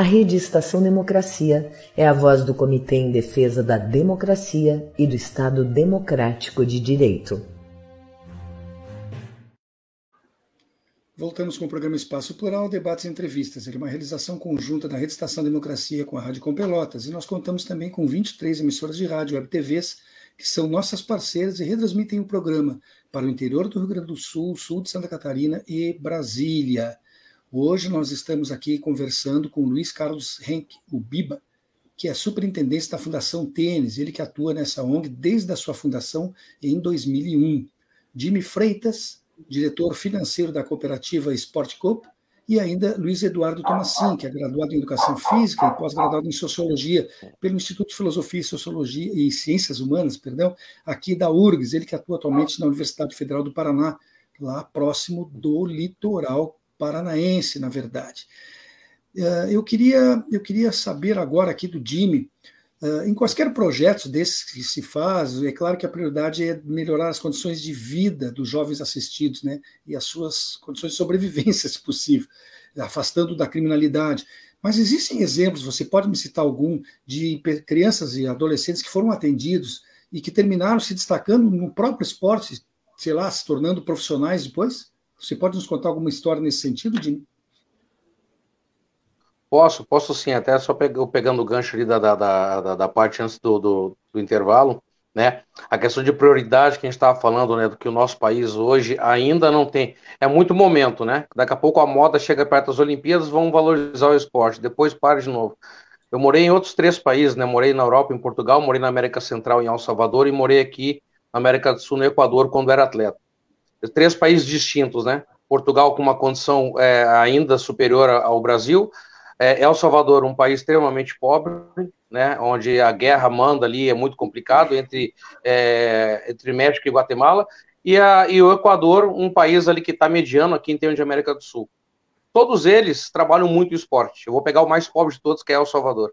A Rede Estação Democracia é a voz do Comitê em Defesa da Democracia e do Estado Democrático de Direito. Voltamos com o programa Espaço Plural, debates e entrevistas. Ele é uma realização conjunta da Rede Estação Democracia com a Rádio Com Pelotas. E nós contamos também com 23 emissoras de rádio web TVs, que são nossas parceiras e retransmitem o programa para o interior do Rio Grande do Sul, sul de Santa Catarina e Brasília. Hoje nós estamos aqui conversando com Luiz Carlos Henk, o Biba, que é superintendente da Fundação Tênis, ele que atua nessa ONG desde a sua fundação em 2001. Jimmy Freitas, diretor financeiro da cooperativa Sport Coop, e ainda Luiz Eduardo Tomassin, que é graduado em Educação Física e pós-graduado em Sociologia pelo Instituto de Filosofia e Sociologia e Ciências Humanas, perdão, aqui da URGS, ele que atua atualmente na Universidade Federal do Paraná, lá próximo do litoral paranaense, na verdade. Eh, eu queria, eu queria saber agora aqui do Jimmy, eh, em quaisquer projetos desses que se faz, é claro que a prioridade é melhorar as condições de vida dos jovens assistidos, né, e as suas condições de sobrevivência, se possível, afastando da criminalidade. Mas existem exemplos, você pode me citar algum, de crianças e adolescentes que foram atendidos e que terminaram se destacando no próprio esporte, sei lá, se tornando profissionais depois? Você pode nos contar alguma história nesse sentido, Jimmy? Posso, posso sim, até só pegando o gancho ali da, da, da, da parte antes do, do, do, intervalo, né? A questão de prioridade que a gente estava falando, né? Do que o nosso país hoje ainda não tem. É muito momento, né? Daqui a pouco a moda chega perto das Olimpíadas, vão valorizar o esporte, depois para de novo. Eu morei em outros três países, né? Morei na Europa, em Portugal, morei na América Central, em El Salvador, e morei aqui na América do Sul, no Equador, quando era atleta três países distintos, né? Portugal com uma condição é, ainda superior ao Brasil, é, El Salvador, um país extremamente pobre, né? Onde a guerra manda ali, é muito complicado entre, é, entre México e Guatemala, e, a, e o Equador, um país ali que está mediano aqui em termos de América do Sul. Todos eles trabalham muito esporte. Eu vou pegar o mais pobre de todos, que é El Salvador.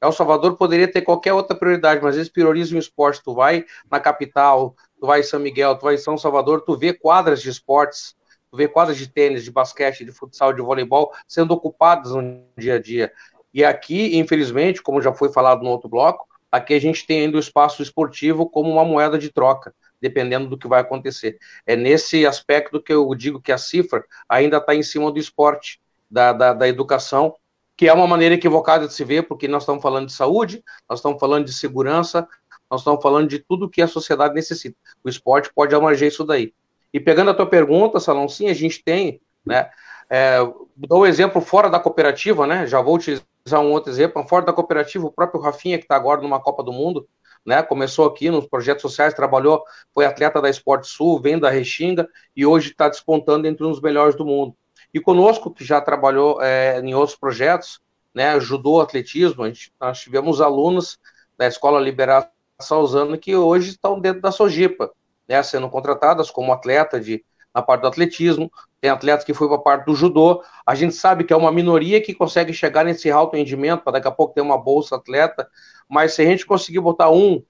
El Salvador poderia ter qualquer outra prioridade, mas eles priorizam o esporte. Tu vai na capital, tu vai em São Miguel, tu vai em São Salvador, tu vê quadras de esportes, tu vê quadras de tênis, de basquete, de futsal, de voleibol sendo ocupadas no dia a dia. E aqui, infelizmente, como já foi falado no outro bloco, aqui a gente tem ainda o espaço esportivo como uma moeda de troca, dependendo do que vai acontecer. É nesse aspecto que eu digo que a cifra ainda está em cima do esporte, da, da, da educação, que é uma maneira equivocada de se ver, porque nós estamos falando de saúde, nós estamos falando de segurança, nós estamos falando de tudo que a sociedade necessita. O esporte pode abranger isso daí. E pegando a tua pergunta, Salão, sim, a gente tem, né? É, dou um exemplo fora da cooperativa, né? Já vou utilizar um outro exemplo. Fora da cooperativa, o próprio Rafinha, que está agora numa Copa do Mundo, né? Começou aqui nos projetos sociais, trabalhou, foi atleta da Esporte Sul, vem da Restinga e hoje está despontando entre os melhores do mundo. E conosco, que já trabalhou é, em outros projetos, né, ajudou o atletismo, a gente, nós tivemos alunos da Escola Liberação usando que hoje estão dentro da Sojipa, né, sendo contratadas como atleta de, na parte do atletismo, tem atletas que foi para a parte do judô. A gente sabe que é uma minoria que consegue chegar nesse alto rendimento, para daqui a pouco ter uma bolsa atleta, mas se a gente conseguir botar um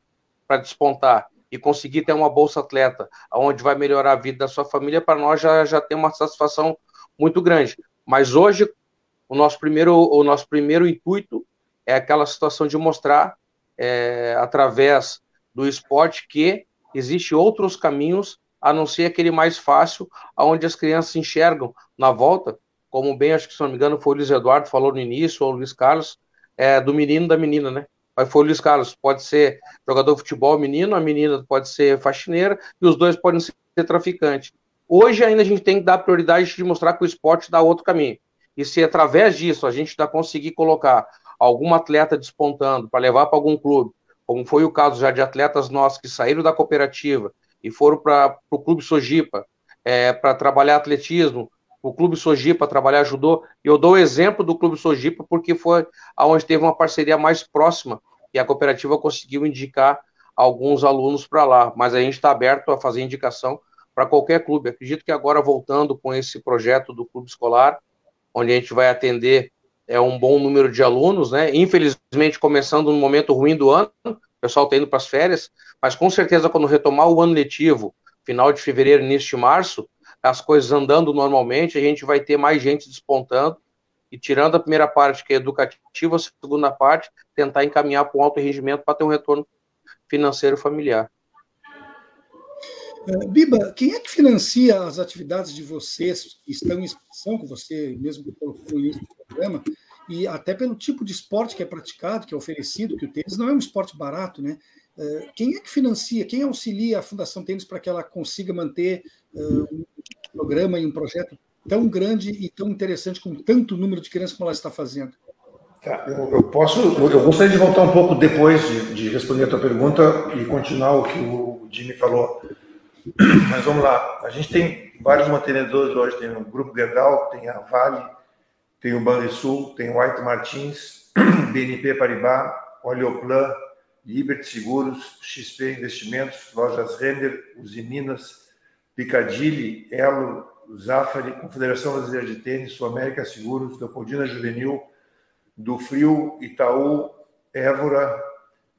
para despontar e conseguir ter uma bolsa atleta, onde vai melhorar a vida da sua família, para nós já, já tem uma satisfação muito grande. Mas hoje, o nosso primeiro, o nosso primeiro intuito é aquela situação de mostrar, é, através do esporte, que existe outros caminhos a não ser aquele mais fácil, aonde as crianças enxergam na volta, como bem, acho que se não me engano, foi o Luiz Eduardo falou no início, ou o Luiz Carlos, é, do menino da menina, né? Mas foi o Luiz Carlos, pode ser jogador de futebol menino, a menina pode ser faxineira, e os dois podem ser traficantes. Hoje ainda a gente tem que dar prioridade de mostrar que o esporte dá outro caminho. E se através disso a gente ainda conseguir colocar algum atleta despontando para levar para algum clube, como foi o caso já de atletas nossos que saíram da cooperativa e foram para o Clube Sojipa é, para trabalhar atletismo, o Clube Sojipa trabalhar judô. Eu dou o exemplo do Clube Sojipa porque foi aonde teve uma parceria mais próxima e a cooperativa conseguiu indicar alguns alunos para lá. Mas a gente está aberto a fazer indicação para qualquer clube. Acredito que agora voltando com esse projeto do clube escolar, onde a gente vai atender é um bom número de alunos, né? Infelizmente começando no momento ruim do ano, o pessoal está indo para as férias, mas com certeza quando retomar o ano letivo, final de fevereiro, início de março, as coisas andando normalmente, a gente vai ter mais gente despontando e tirando a primeira parte, que é educativa, a segunda parte, tentar encaminhar para um alto rendimento para ter um retorno financeiro familiar. É, Biba, quem é que financia as atividades de vocês que estão em expansão, que você mesmo colocou no início do programa, e até pelo tipo de esporte que é praticado, que é oferecido, que o tênis não é um esporte barato, né? É, quem é que financia, quem auxilia a Fundação Tênis para que ela consiga manter uh, um programa e um projeto tão grande e tão interessante com tanto número de crianças como ela está fazendo? Tá, eu, eu, posso, eu gostaria de voltar um pouco depois de, de, responder a tua pergunta e continuar o que o Jimmy falou. Mas vamos lá, a gente tem vários mantenedores hoje, tem o Grupo Gerdau, tem a Vale, tem o Banrisul, tem o White Martins, BNP Paribas, Oleoplan, Liberty Seguros, XP Investimentos, Lojas Render, Usiminas, Picadilly, Elo, Zafari, Confederação Brasileira de Tênis, Sul América Seguros, Leopoldina Juvenil, do Frio, Itaú, Évora,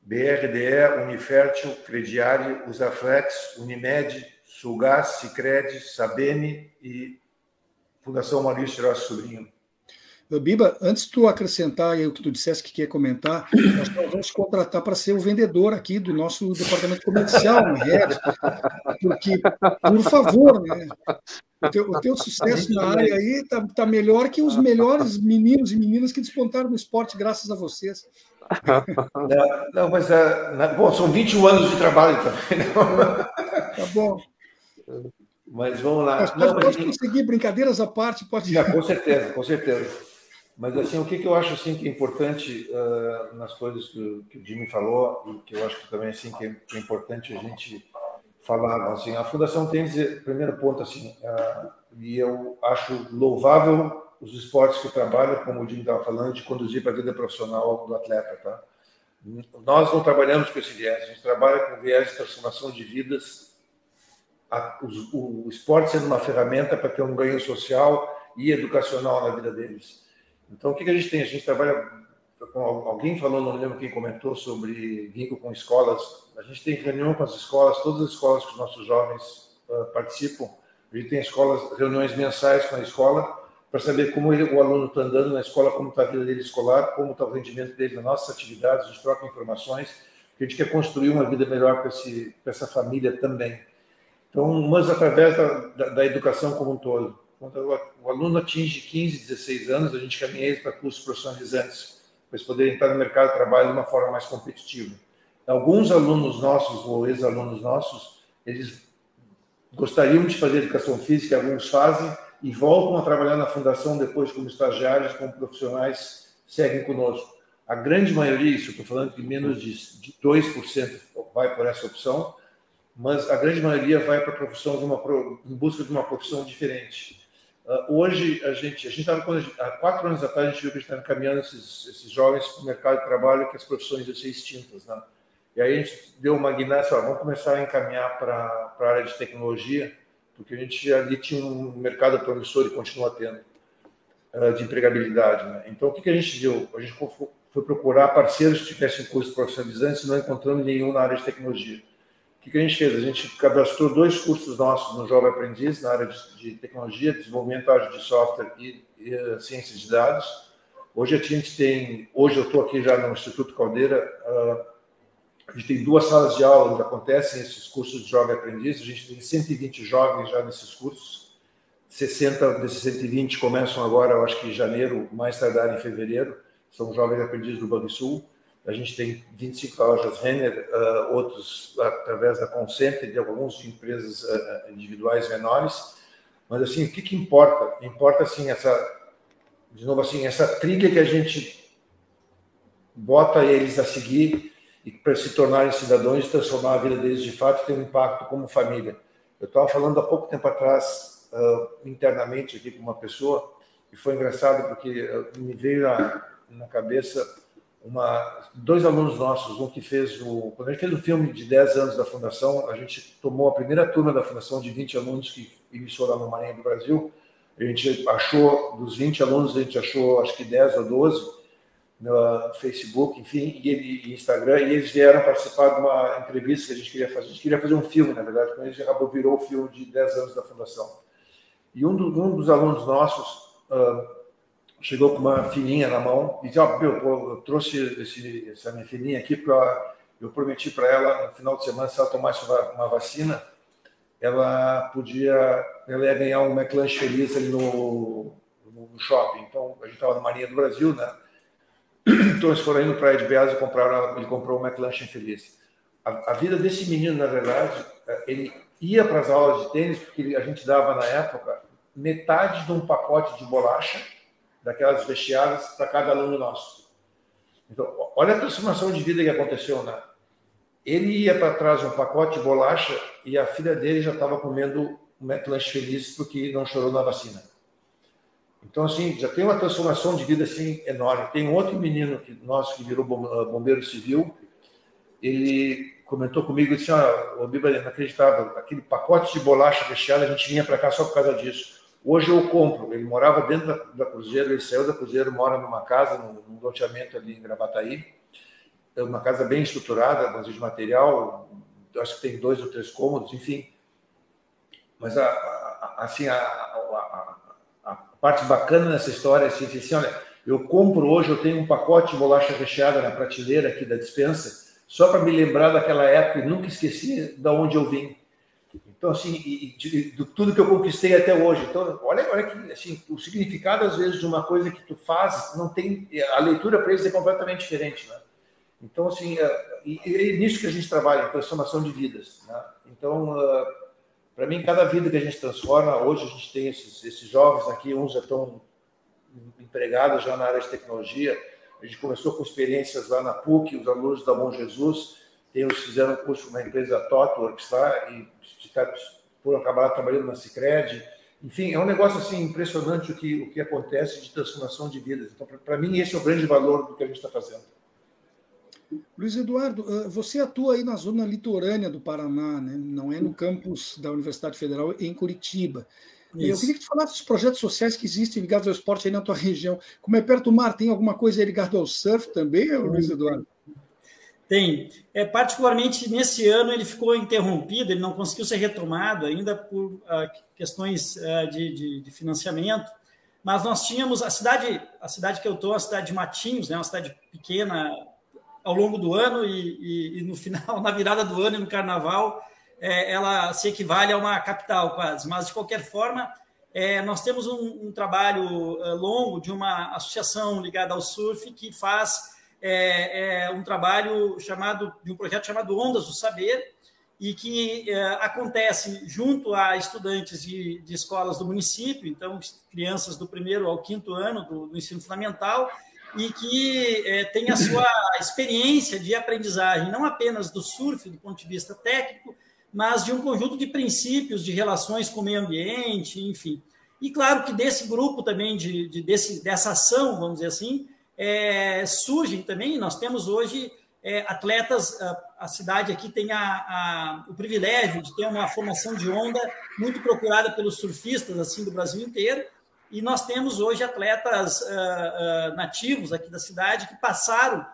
BRDE, Unifértil, Crediário, Usaflex, Unimed, Sulgás, Sicredi, Sabene e Fundação Maurício Rossi Sobrinho. Biba, antes de tu acrescentar aí o que tu dissesse que quer comentar, nós vamos contratar para ser o vendedor aqui do nosso departamento comercial, no Red, porque, por favor, né? O teu, o teu sucesso na área aí está tá melhor que os melhores meninos e meninas que despontaram no esporte graças a vocês. Não, não mas uh, bom, são 21 anos de trabalho também. Não? Tá bom. Mas vamos lá. Mas pode, não, pode conseguir, brincadeiras à parte, pode. Com certeza, com certeza. Mas assim, o que, que eu acho assim que é importante uh, nas coisas que, que, o Jimmy falou e que eu acho que também assim que é, é importante a gente falar, assim, a Fundação tem primeiro ponto assim, uh, e eu acho louvável os esportes que trabalham, como o Jimmy estava falando, de conduzir para a vida profissional do atleta, tá? Nós não trabalhamos com esse viés, a gente trabalha com viés de transformação de vidas, a, o, o esporte sendo uma ferramenta para ter um ganho social e educacional na vida deles. Então, o que, a gente tem? A gente trabalha com alguém falou, não lembro quem comentou sobre vínculo com escolas. A gente tem reunião com as escolas, todas as escolas que os nossos jovens uh, participam. A gente tem escolas, reuniões mensais com a escola para saber como ele, o aluno está andando na escola, como está a vida dele escolar, como está o rendimento dele nas nossas atividades. A gente troca informações. A gente quer construir uma vida melhor para essa família também. Então, mas através da, da, da educação como um todo. Quando o aluno atinge 15, 16 anos, a gente caminha ele para cursos profissionalizantes, para eles poderem entrar no mercado de trabalho de uma forma mais competitiva. Alguns alunos nossos, ou ex-alunos nossos, eles gostariam de fazer educação física, alguns fazem, e voltam a trabalhar na fundação depois como estagiários, como profissionais, seguem conosco. A grande maioria, isso estou falando que menos de 2% vai por essa opção, mas a grande maioria vai para a profissão de uma, em busca de uma profissão diferente. Uh, hoje, a gente, a gente estava, há quatro anos atrás, a gente viu que a gente estava encaminhando esses, esses jovens para o mercado de trabalho, que as profissões iam ser extintas. Né? E aí a gente deu uma guinada, vamos começar a encaminhar para a área de tecnologia, porque a gente ali tinha um mercado promissor e continua tendo, uh, de empregabilidade. Né? Então, o que, que a gente viu? A gente foi procurar parceiros que tivessem cursos profissionalizantes, não encontrando nenhum na área de tecnologia. O que, a gente fez? A gente cadastrou dois cursos nossos no Jovem Aprendiz, na área de, tecnologia, desenvolvimento de software e, e ciências de dados. Hoje a gente tem, hoje eu estou aqui já no Instituto Caldeira, uh, a gente tem duas salas de aula onde acontecem esses cursos de jovem aprendiz. A gente tem 120 jovens já nesses cursos. 60 desses 120 começam agora, eu acho que em janeiro, mais tardar em fevereiro. São jovens aprendizes do Banrisul. A gente tem 25 lojas Renner, uh, outros através da Concenter, de algumas empresas uh, individuais menores. Mas assim, o que, que importa? Importa assim essa, de novo assim, essa trilha que a gente bota eles a seguir e para se tornarem cidadãos e transformar a vida deles de fato ter um impacto como família. Eu estava falando há pouco tempo atrás uh, internamente aqui com uma pessoa e foi engraçado porque me veio na, na cabeça uma, dois alunos nossos, um que fez o quando a gente fez o filme de 10 anos da fundação, a gente tomou a primeira turma da fundação de 20 alunos que iniciou lá no Maranhão do Brasil. A gente achou dos 20 alunos, a gente achou acho que 10 ou 12 no Facebook, enfim, e, Instagram, e eles vieram participar de uma entrevista que a gente queria fazer. A gente queria fazer um filme, na verdade, com eles acabou virou o filme de 10 anos da fundação. E um, do, um dos alunos nossos uh, chegou com uma filhinha na mão e disse: oh, meu, eu trouxe esse, essa minha filhinha aqui para eu prometi para ela no final de semana se ela tomasse uma, vacina, ela podia, ela ia ganhar um McLanche feliz ali no, no shopping. Então a gente estava na Marinha do Brasil, né? Então eles foram indo para de Beas e compraram, ele comprou uma McLanche feliz. A, a, vida desse menino, na verdade, é, ele ia para as aulas de tênis porque a gente dava na época metade de um pacote de bolacha, daquelas recheadas, para cada aluno nosso. Então, olha a transformação de vida que aconteceu, né? Ele ia para trás um pacote de bolacha e a filha dele já estava comendo um McLanche feliz porque não chorou na vacina. Então, assim, já tem uma transformação de vida assim enorme. Tem outro menino que, nosso que virou ah, bombeiro civil, ele comentou comigo e disse: Ah, o Biba inacreditável, aquele pacote de bolacha recheada, a gente vinha para cá só por causa disso. Hoje eu compro. Ele morava dentro da, da Cruzeiro, ele saiu da Cruzeiro, mora numa casa, num, num loteamento ali em Gravataí, é uma casa bem estruturada, de material, acho que tem dois ou três cômodos, enfim. Mas, a, a, assim, a, a parte bacana nessa história é assim, assim, olha, eu compro hoje, eu tenho um pacote de bolacha recheada na prateleira aqui da dispensa, só para me lembrar daquela época e nunca esqueci de onde eu vim. Então, assim, e, de, de, tudo que eu conquistei até hoje. Então, olha, olha que assim, o significado, às vezes, de uma coisa que tu faz, não tem. A leitura para eles é completamente diferente. Né? Então, assim, é, e, é nisso que a gente trabalha, transformação de vidas. Né? Então, uh, para mim, cada vida que a gente transforma, hoje a gente tem esses, esses jovens aqui, uns já estão empregados já na área de tecnologia. A gente começou com experiências lá na PUC, os alunos da Bom Jesus, os fizeram um curso na empresa TOTWorks lá e foram acabar trabalhando na Cicred. Enfim, é um negócio assim impressionante o que, o que acontece de transformação de vidas. Então, para mim, esse é o grande valor do que a gente está fazendo. Luiz Eduardo, você atua aí na zona litorânea do Paraná, né? não é no campus da Universidade Federal em Curitiba. Isso. Eu queria que tu falasse dos projetos sociais que existem ligados ao esporte aí na tua região. Como é perto do mar, tem alguma coisa ligada ao surf também, Luiz Eduardo? Tem. É, particularmente nesse ano ele ficou interrompido, ele não conseguiu ser retomado ainda por uh, questões uh, de, de, de, financiamento. Mas nós tínhamos a cidade, a cidade que eu estou, a cidade de Matinhos, né, uma cidade pequena, ao longo do ano e, e, e, no final, na virada do ano e no carnaval, é, ela se equivale a uma capital quase. Mas, de qualquer forma, é, nós temos um, um trabalho é, longo de uma associação ligada ao surf que faz é, é, um trabalho chamado, de um projeto chamado Ondas do Saber, e que é, acontece junto a estudantes de, de, escolas do município, então crianças do primeiro ao quinto ano do, do ensino fundamental, e que é, tem a sua experiência de aprendizagem, não apenas do surf, do ponto de vista técnico, mas de um conjunto de princípios de relações com o meio ambiente, enfim. E claro que desse grupo também, de, de desse, dessa ação, vamos dizer assim, é, surgem também, nós temos hoje é, atletas, a, a, cidade aqui tem a, a, o privilégio de ter uma formação de onda muito procurada pelos surfistas assim do Brasil inteiro, e nós temos hoje atletas uh, uh, nativos aqui da cidade que passaram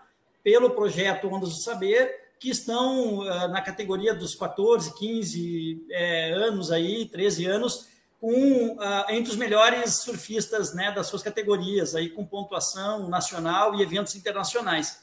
pelo projeto Ondas do Saber, que estão uh, na categoria dos 14, 15 é, anos aí, 13 anos, com entre os melhores surfistas né, das suas categorias, aí com pontuação nacional e eventos internacionais.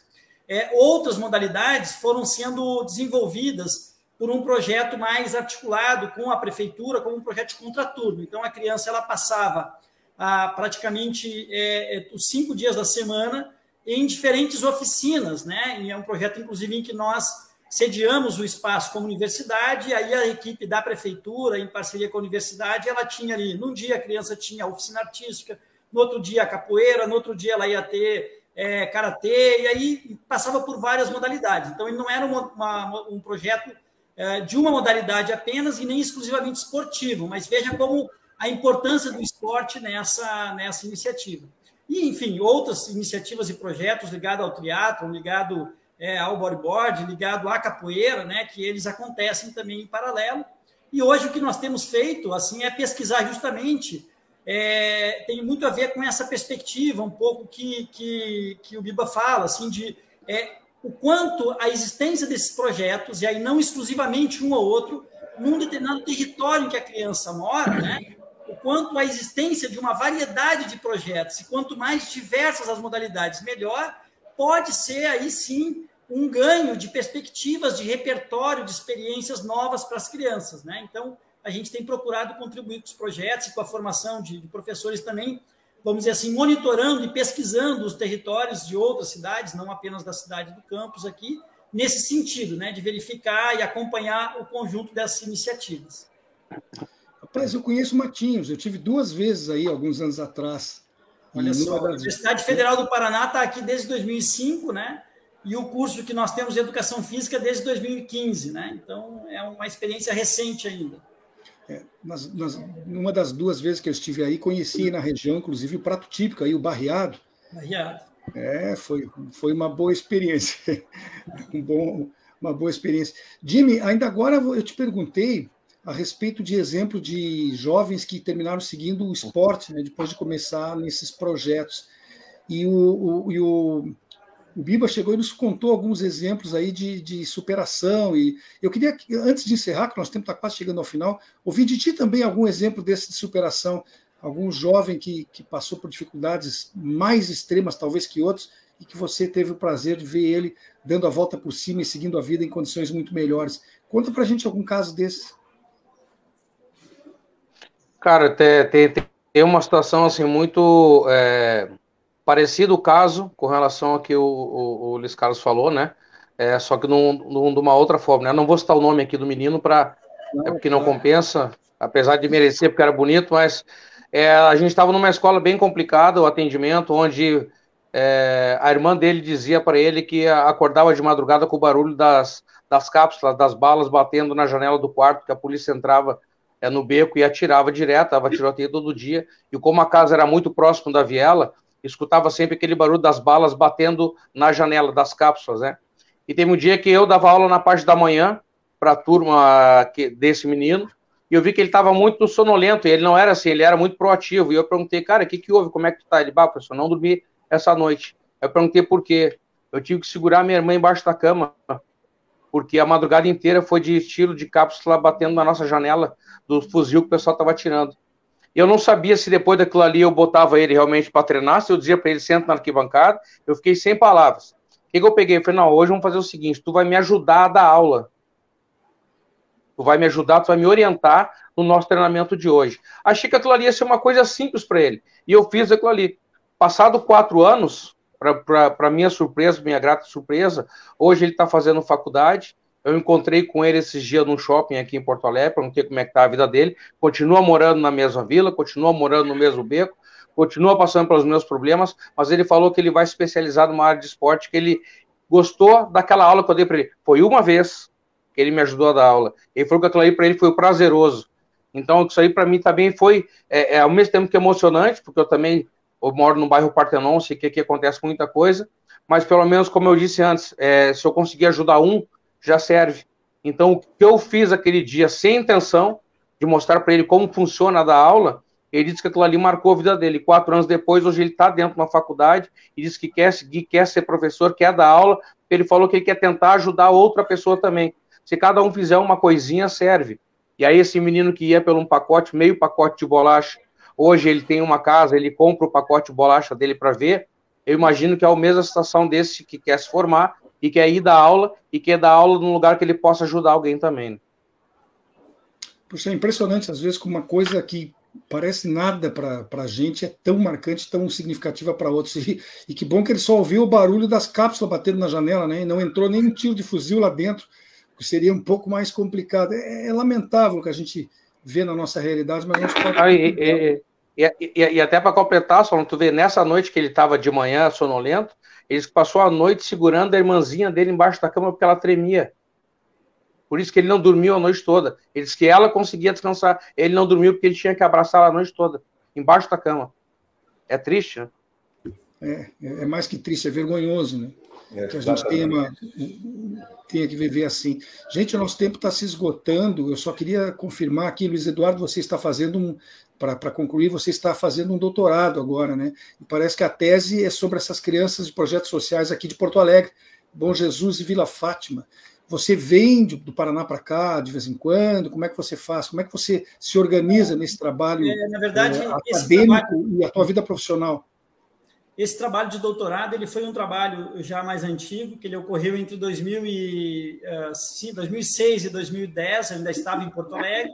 É, outras modalidades foram sendo desenvolvidas por um projeto mais articulado com a prefeitura, como um projeto de contraturno. Então, a criança ela passava a, praticamente é, é, os cinco dias da semana em diferentes oficinas, né? E é um projeto, inclusive, em que nós sediamos o espaço como universidade, e aí a equipe da prefeitura, em parceria com a universidade, ela tinha ali, num dia a criança tinha oficina artística, no outro dia a capoeira, no outro dia ela ia ter é, karatê, e aí passava por várias modalidades. Então, ele não era uma, uma, um projeto é, de uma modalidade apenas e nem exclusivamente esportivo, mas veja como a importância do esporte nessa, nessa iniciativa. E, enfim, outras iniciativas e projetos ligados ao triatlo, ligado é, ao bodyboard, ligado à capoeira, né, que eles acontecem também em paralelo. E hoje o que nós temos feito assim é pesquisar justamente, é, tem muito a ver com essa perspectiva, um pouco que, que, que o Biba fala, assim, de é, o quanto a existência desses projetos, e aí não exclusivamente um ou outro, num determinado território em que a criança mora, né, o quanto a existência de uma variedade de projetos, e quanto mais diversas as modalidades, melhor, pode ser aí sim um ganho de perspectivas, de repertório, de experiências novas para as crianças. Né? Então, a gente tem procurado contribuir com os projetos e com a formação de, de professores também, vamos dizer assim, monitorando e pesquisando os territórios de outras cidades, não apenas da cidade do campus aqui, nesse sentido, né, de verificar e acompanhar o conjunto dessas iniciativas. Rapaz, eu conheço Matinhos, eu tive duas vezes aí, alguns anos atrás. Olha só, a Universidade Federal do Paraná está aqui desde 2005, né? E o curso que nós temos de Educação Física desde 2015, né? Então, é uma experiência recente ainda. É, numa das duas vezes que eu estive aí, conheci na região, inclusive, o prato típico aí, o barreado. Barreado. É, foi, foi uma boa experiência. um bom, uma boa experiência. Jimmy, ainda agora eu te perguntei a respeito de exemplo de jovens que terminaram seguindo o esporte, né, depois de começar nesses projetos. E o, o, e o, o Biba chegou e nos contou alguns exemplos aí de, de superação. E eu queria, antes de encerrar, que nosso tempo está quase chegando ao final, ouvir de ti também algum exemplo desse de superação, algum jovem que, que passou por dificuldades mais extremas, talvez que outros, e que você teve o prazer de ver ele dando a volta por cima e seguindo a vida em condições muito melhores. Conta para a gente algum caso desses. Cara, tem, tem, tem uma situação assim muito é, parecida o caso com relação ao que o, o, o Luiz Carlos falou, né? É, só que num, num, de uma outra forma. Né? Não vou citar o nome aqui do menino para é porque não compensa, apesar de merecer porque era bonito, mas é, a gente estava numa escola bem complicada, o atendimento, onde é, a irmã dele dizia para ele que acordava de madrugada com o barulho das, das cápsulas, das balas batendo na janela do quarto, que a polícia entrava é, no beco e atirava direto, dava tiroteio todo dia. E como a casa era muito próximo da viela, escutava sempre aquele barulho das balas batendo na janela das cápsulas, né? E teve um dia que eu dava aula na parte da manhã para a turma que, desse menino, e eu vi que ele estava muito sonolento, e ele não era assim, ele era muito proativo. E eu perguntei, cara, o que, que houve? Como é que tu tá? Ele, bah, professor, não dormi essa noite. Eu perguntei por quê. Eu tive que segurar minha irmã embaixo da cama, porque a madrugada inteira foi de estilo de cápsula batendo na nossa janela do fuzil que o pessoal estava tirando. Eu não sabia se depois daquilo ali eu botava ele realmente para treinar, se eu dizia para ele senta na arquibancada, eu fiquei sem palavras. O que, que eu peguei? Eu falei, não, hoje vamos fazer o seguinte, tu vai me ajudar a dar aula. Tu vai me ajudar, tu vai me orientar no nosso treinamento de hoje. Achei que aquilo ali ia ser uma coisa simples para ele. E eu fiz aquilo ali. Passado quatro anos, para minha surpresa, minha grata surpresa, hoje ele está fazendo faculdade, eu encontrei com ele esses dias num shopping aqui em Porto Alegre, perguntei como é que tá a vida dele. Continua morando na mesma vila, continua morando no mesmo beco, continua passando pelos meus problemas, mas ele falou que ele vai especializar numa área de esporte, que ele gostou daquela aula que eu dei para ele. Foi uma vez que ele me ajudou a dar aula. Ele falou que aquilo aí para ele foi prazeroso. Então, isso aí para mim também foi, é, é, ao mesmo tempo que emocionante, porque eu também eu moro no bairro Partenon, sei que aqui acontece muita coisa, mas pelo menos, como eu disse antes, é, se eu conseguir ajudar um, já serve. Então, o que eu fiz aquele dia sem intenção de mostrar para ele como funciona da aula, ele disse que aquilo ali marcou a vida dele. Quatro anos depois, hoje ele está dentro de uma faculdade e disse que quer seguir, quer ser professor, quer dar aula. Ele falou que ele quer tentar ajudar outra pessoa também. Se cada um fizer uma coisinha, serve. E aí, esse menino que ia pelo um pacote, meio pacote de bolacha, hoje ele tem uma casa, ele compra o pacote de bolacha dele para ver. Eu imagino que é a mesma situação desse que quer se formar e quer ir dar aula e quer dar aula num lugar que ele possa ajudar alguém também. Né? Puxa, é impressionante, às vezes, como uma coisa que parece nada para a gente, é tão marcante, tão significativa para outros. E, e, que bom que ele só ouviu o barulho das cápsulas batendo na janela, né? E não entrou nem um tiro de fuzil lá dentro, que seria um pouco mais complicado. É, é lamentável o que a gente vê na nossa realidade, mas a gente pode. Ah, e, e, e, até para completar, só tu vê, nessa noite que ele estava de manhã sonolento, ele passou a noite segurando a irmãzinha dele embaixo da cama porque ela tremia. Por isso que ele não dormiu a noite toda. Ele disse que ela conseguia descansar. Ele não dormiu porque ele tinha que abraçar ela a noite toda, embaixo da cama. É triste, né? É, é mais que triste, é vergonhoso, né? É, que a gente tenha, uma, tenha que viver assim. Gente, o nosso tempo está se esgotando. Eu só queria confirmar aqui, Luiz Eduardo, você está fazendo um. Para concluir, você está fazendo um doutorado agora, né? E parece que a tese é sobre essas crianças de projetos sociais aqui de Porto Alegre, Bom Jesus e Vila Fátima. Você vem do Paraná para cá de vez em quando? Como é que você faz? Como é que você se organiza nesse trabalho é, na verdade, é, acadêmico trabalho, e a tua vida profissional? Esse trabalho de doutorado ele foi um trabalho já mais antigo, que ele ocorreu entre 2000 e, uh, 2006 e 2010, eu ainda estava em Porto Alegre.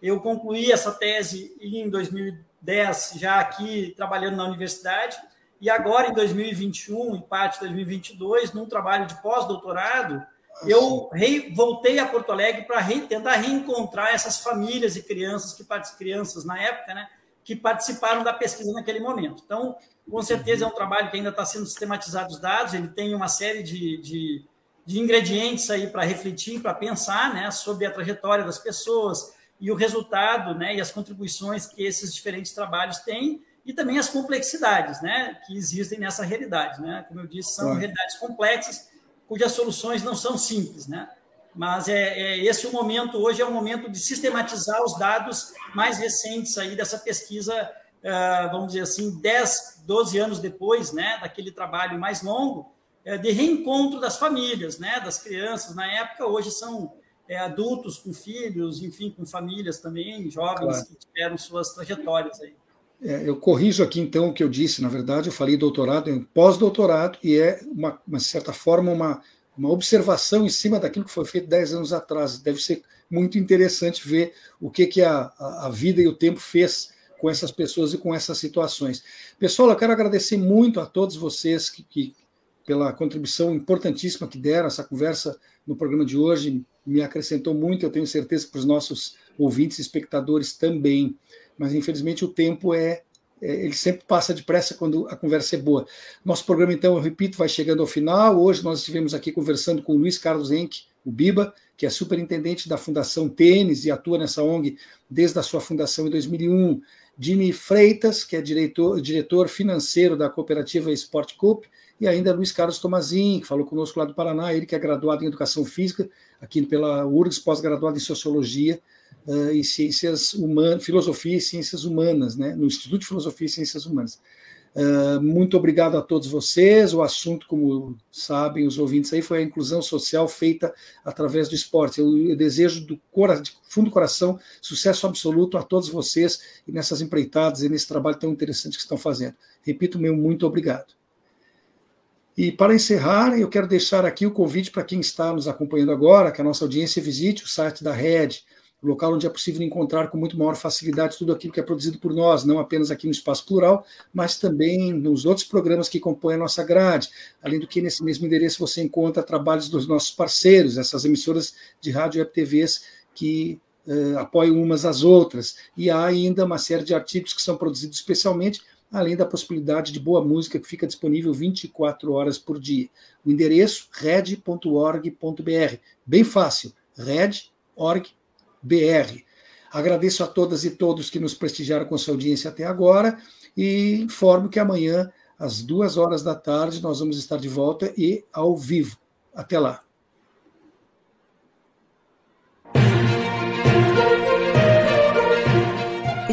Eu concluí essa tese em 2010, já aqui trabalhando na universidade, e agora em 2021, em parte de 2022, num trabalho de pós-doutorado, eu rei, voltei a Porto Alegre para re, tentar reencontrar essas famílias e crianças que crianças na época, né, que participaram da pesquisa naquele momento. Então, com certeza é um trabalho que ainda está sendo sistematizado os dados. Ele tem uma série de, de, de ingredientes aí para refletir, para pensar, né, sobre a trajetória das pessoas e o resultado, né, e as contribuições que esses diferentes trabalhos têm e também as complexidades, né, que existem nessa realidade, né. Como eu disse, são realidades complexas cujas soluções não são simples, né? Mas é, é esse o momento hoje é o momento de sistematizar os dados mais recentes aí dessa pesquisa, uh, vamos dizer assim, 10, 12 anos depois, né, daquele trabalho mais longo, uh, de reencontro das famílias, né, das crianças na época, hoje são é, adultos com filhos, enfim, com famílias também, jovens claro. que tiveram suas trajetórias aí. É, eu corrijo aqui então o que eu disse, na verdade, eu falei doutorado, é pós-doutorado, e é, uma, uma certa forma, uma, uma observação em cima daquilo que foi feito 10 anos atrás. Deve ser muito interessante ver o que, que a, a vida e o tempo fez com essas pessoas e com essas situações. Pessoal, eu quero agradecer muito a todos vocês que, que pela contribuição importantíssima que deram essa conversa no programa de hoje, me acrescentou muito, eu tenho certeza que para os nossos ouvintes e espectadores também mas infelizmente o tempo é, é, ele sempre passa depressa quando a conversa é boa. Nosso programa, então, eu repito, vai chegando ao final. Hoje nós estivemos aqui conversando com o Luiz Carlos Henck, o Biba, que é superintendente da Fundação Tênis e atua nessa ONG desde a sua fundação em 2001. Jimmy Freitas, que é diretor, diretor financeiro da cooperativa Sport e ainda Luiz Carlos Tomazin, que falou conosco lá do Paraná, ele que é graduado em Educação Física, aqui pela URGS, pós-graduado em Sociologia, uh, e ciências humanas, filosofia e ciências humanas, né, no Instituto de Filosofia e Ciências Humanas. Uh, muito obrigado a todos vocês. O assunto, como sabem os ouvintes aí, foi a inclusão social feita através do esporte. Eu, eu desejo do cora, de fundo do coração sucesso absoluto a todos vocês e nessas empreitadas e nesse trabalho tão interessante que estão fazendo. Repito, meu muito obrigado. E para encerrar, eu quero deixar aqui o convite para quem está nos acompanhando agora, que a nossa audiência visite o site da Rede, local onde é possível encontrar com muito maior facilidade tudo aquilo que é produzido por nós, não apenas aqui no Espaço Plural, mas também nos outros programas que compõem a nossa grade. Além do que, nesse mesmo endereço você encontra trabalhos dos nossos parceiros, essas emissoras de rádio e web TVs que uh, apoiam umas às outras. E há ainda uma série de artigos que são produzidos especialmente além da possibilidade de boa música que fica disponível 24 horas por dia. O endereço red.org.br, bem fácil, red.org.br BR. Agradeço a todas e todos que nos prestigiaram com sua audiência até agora e informo que amanhã, às duas horas da tarde, nós vamos estar de volta e ao vivo. Até lá.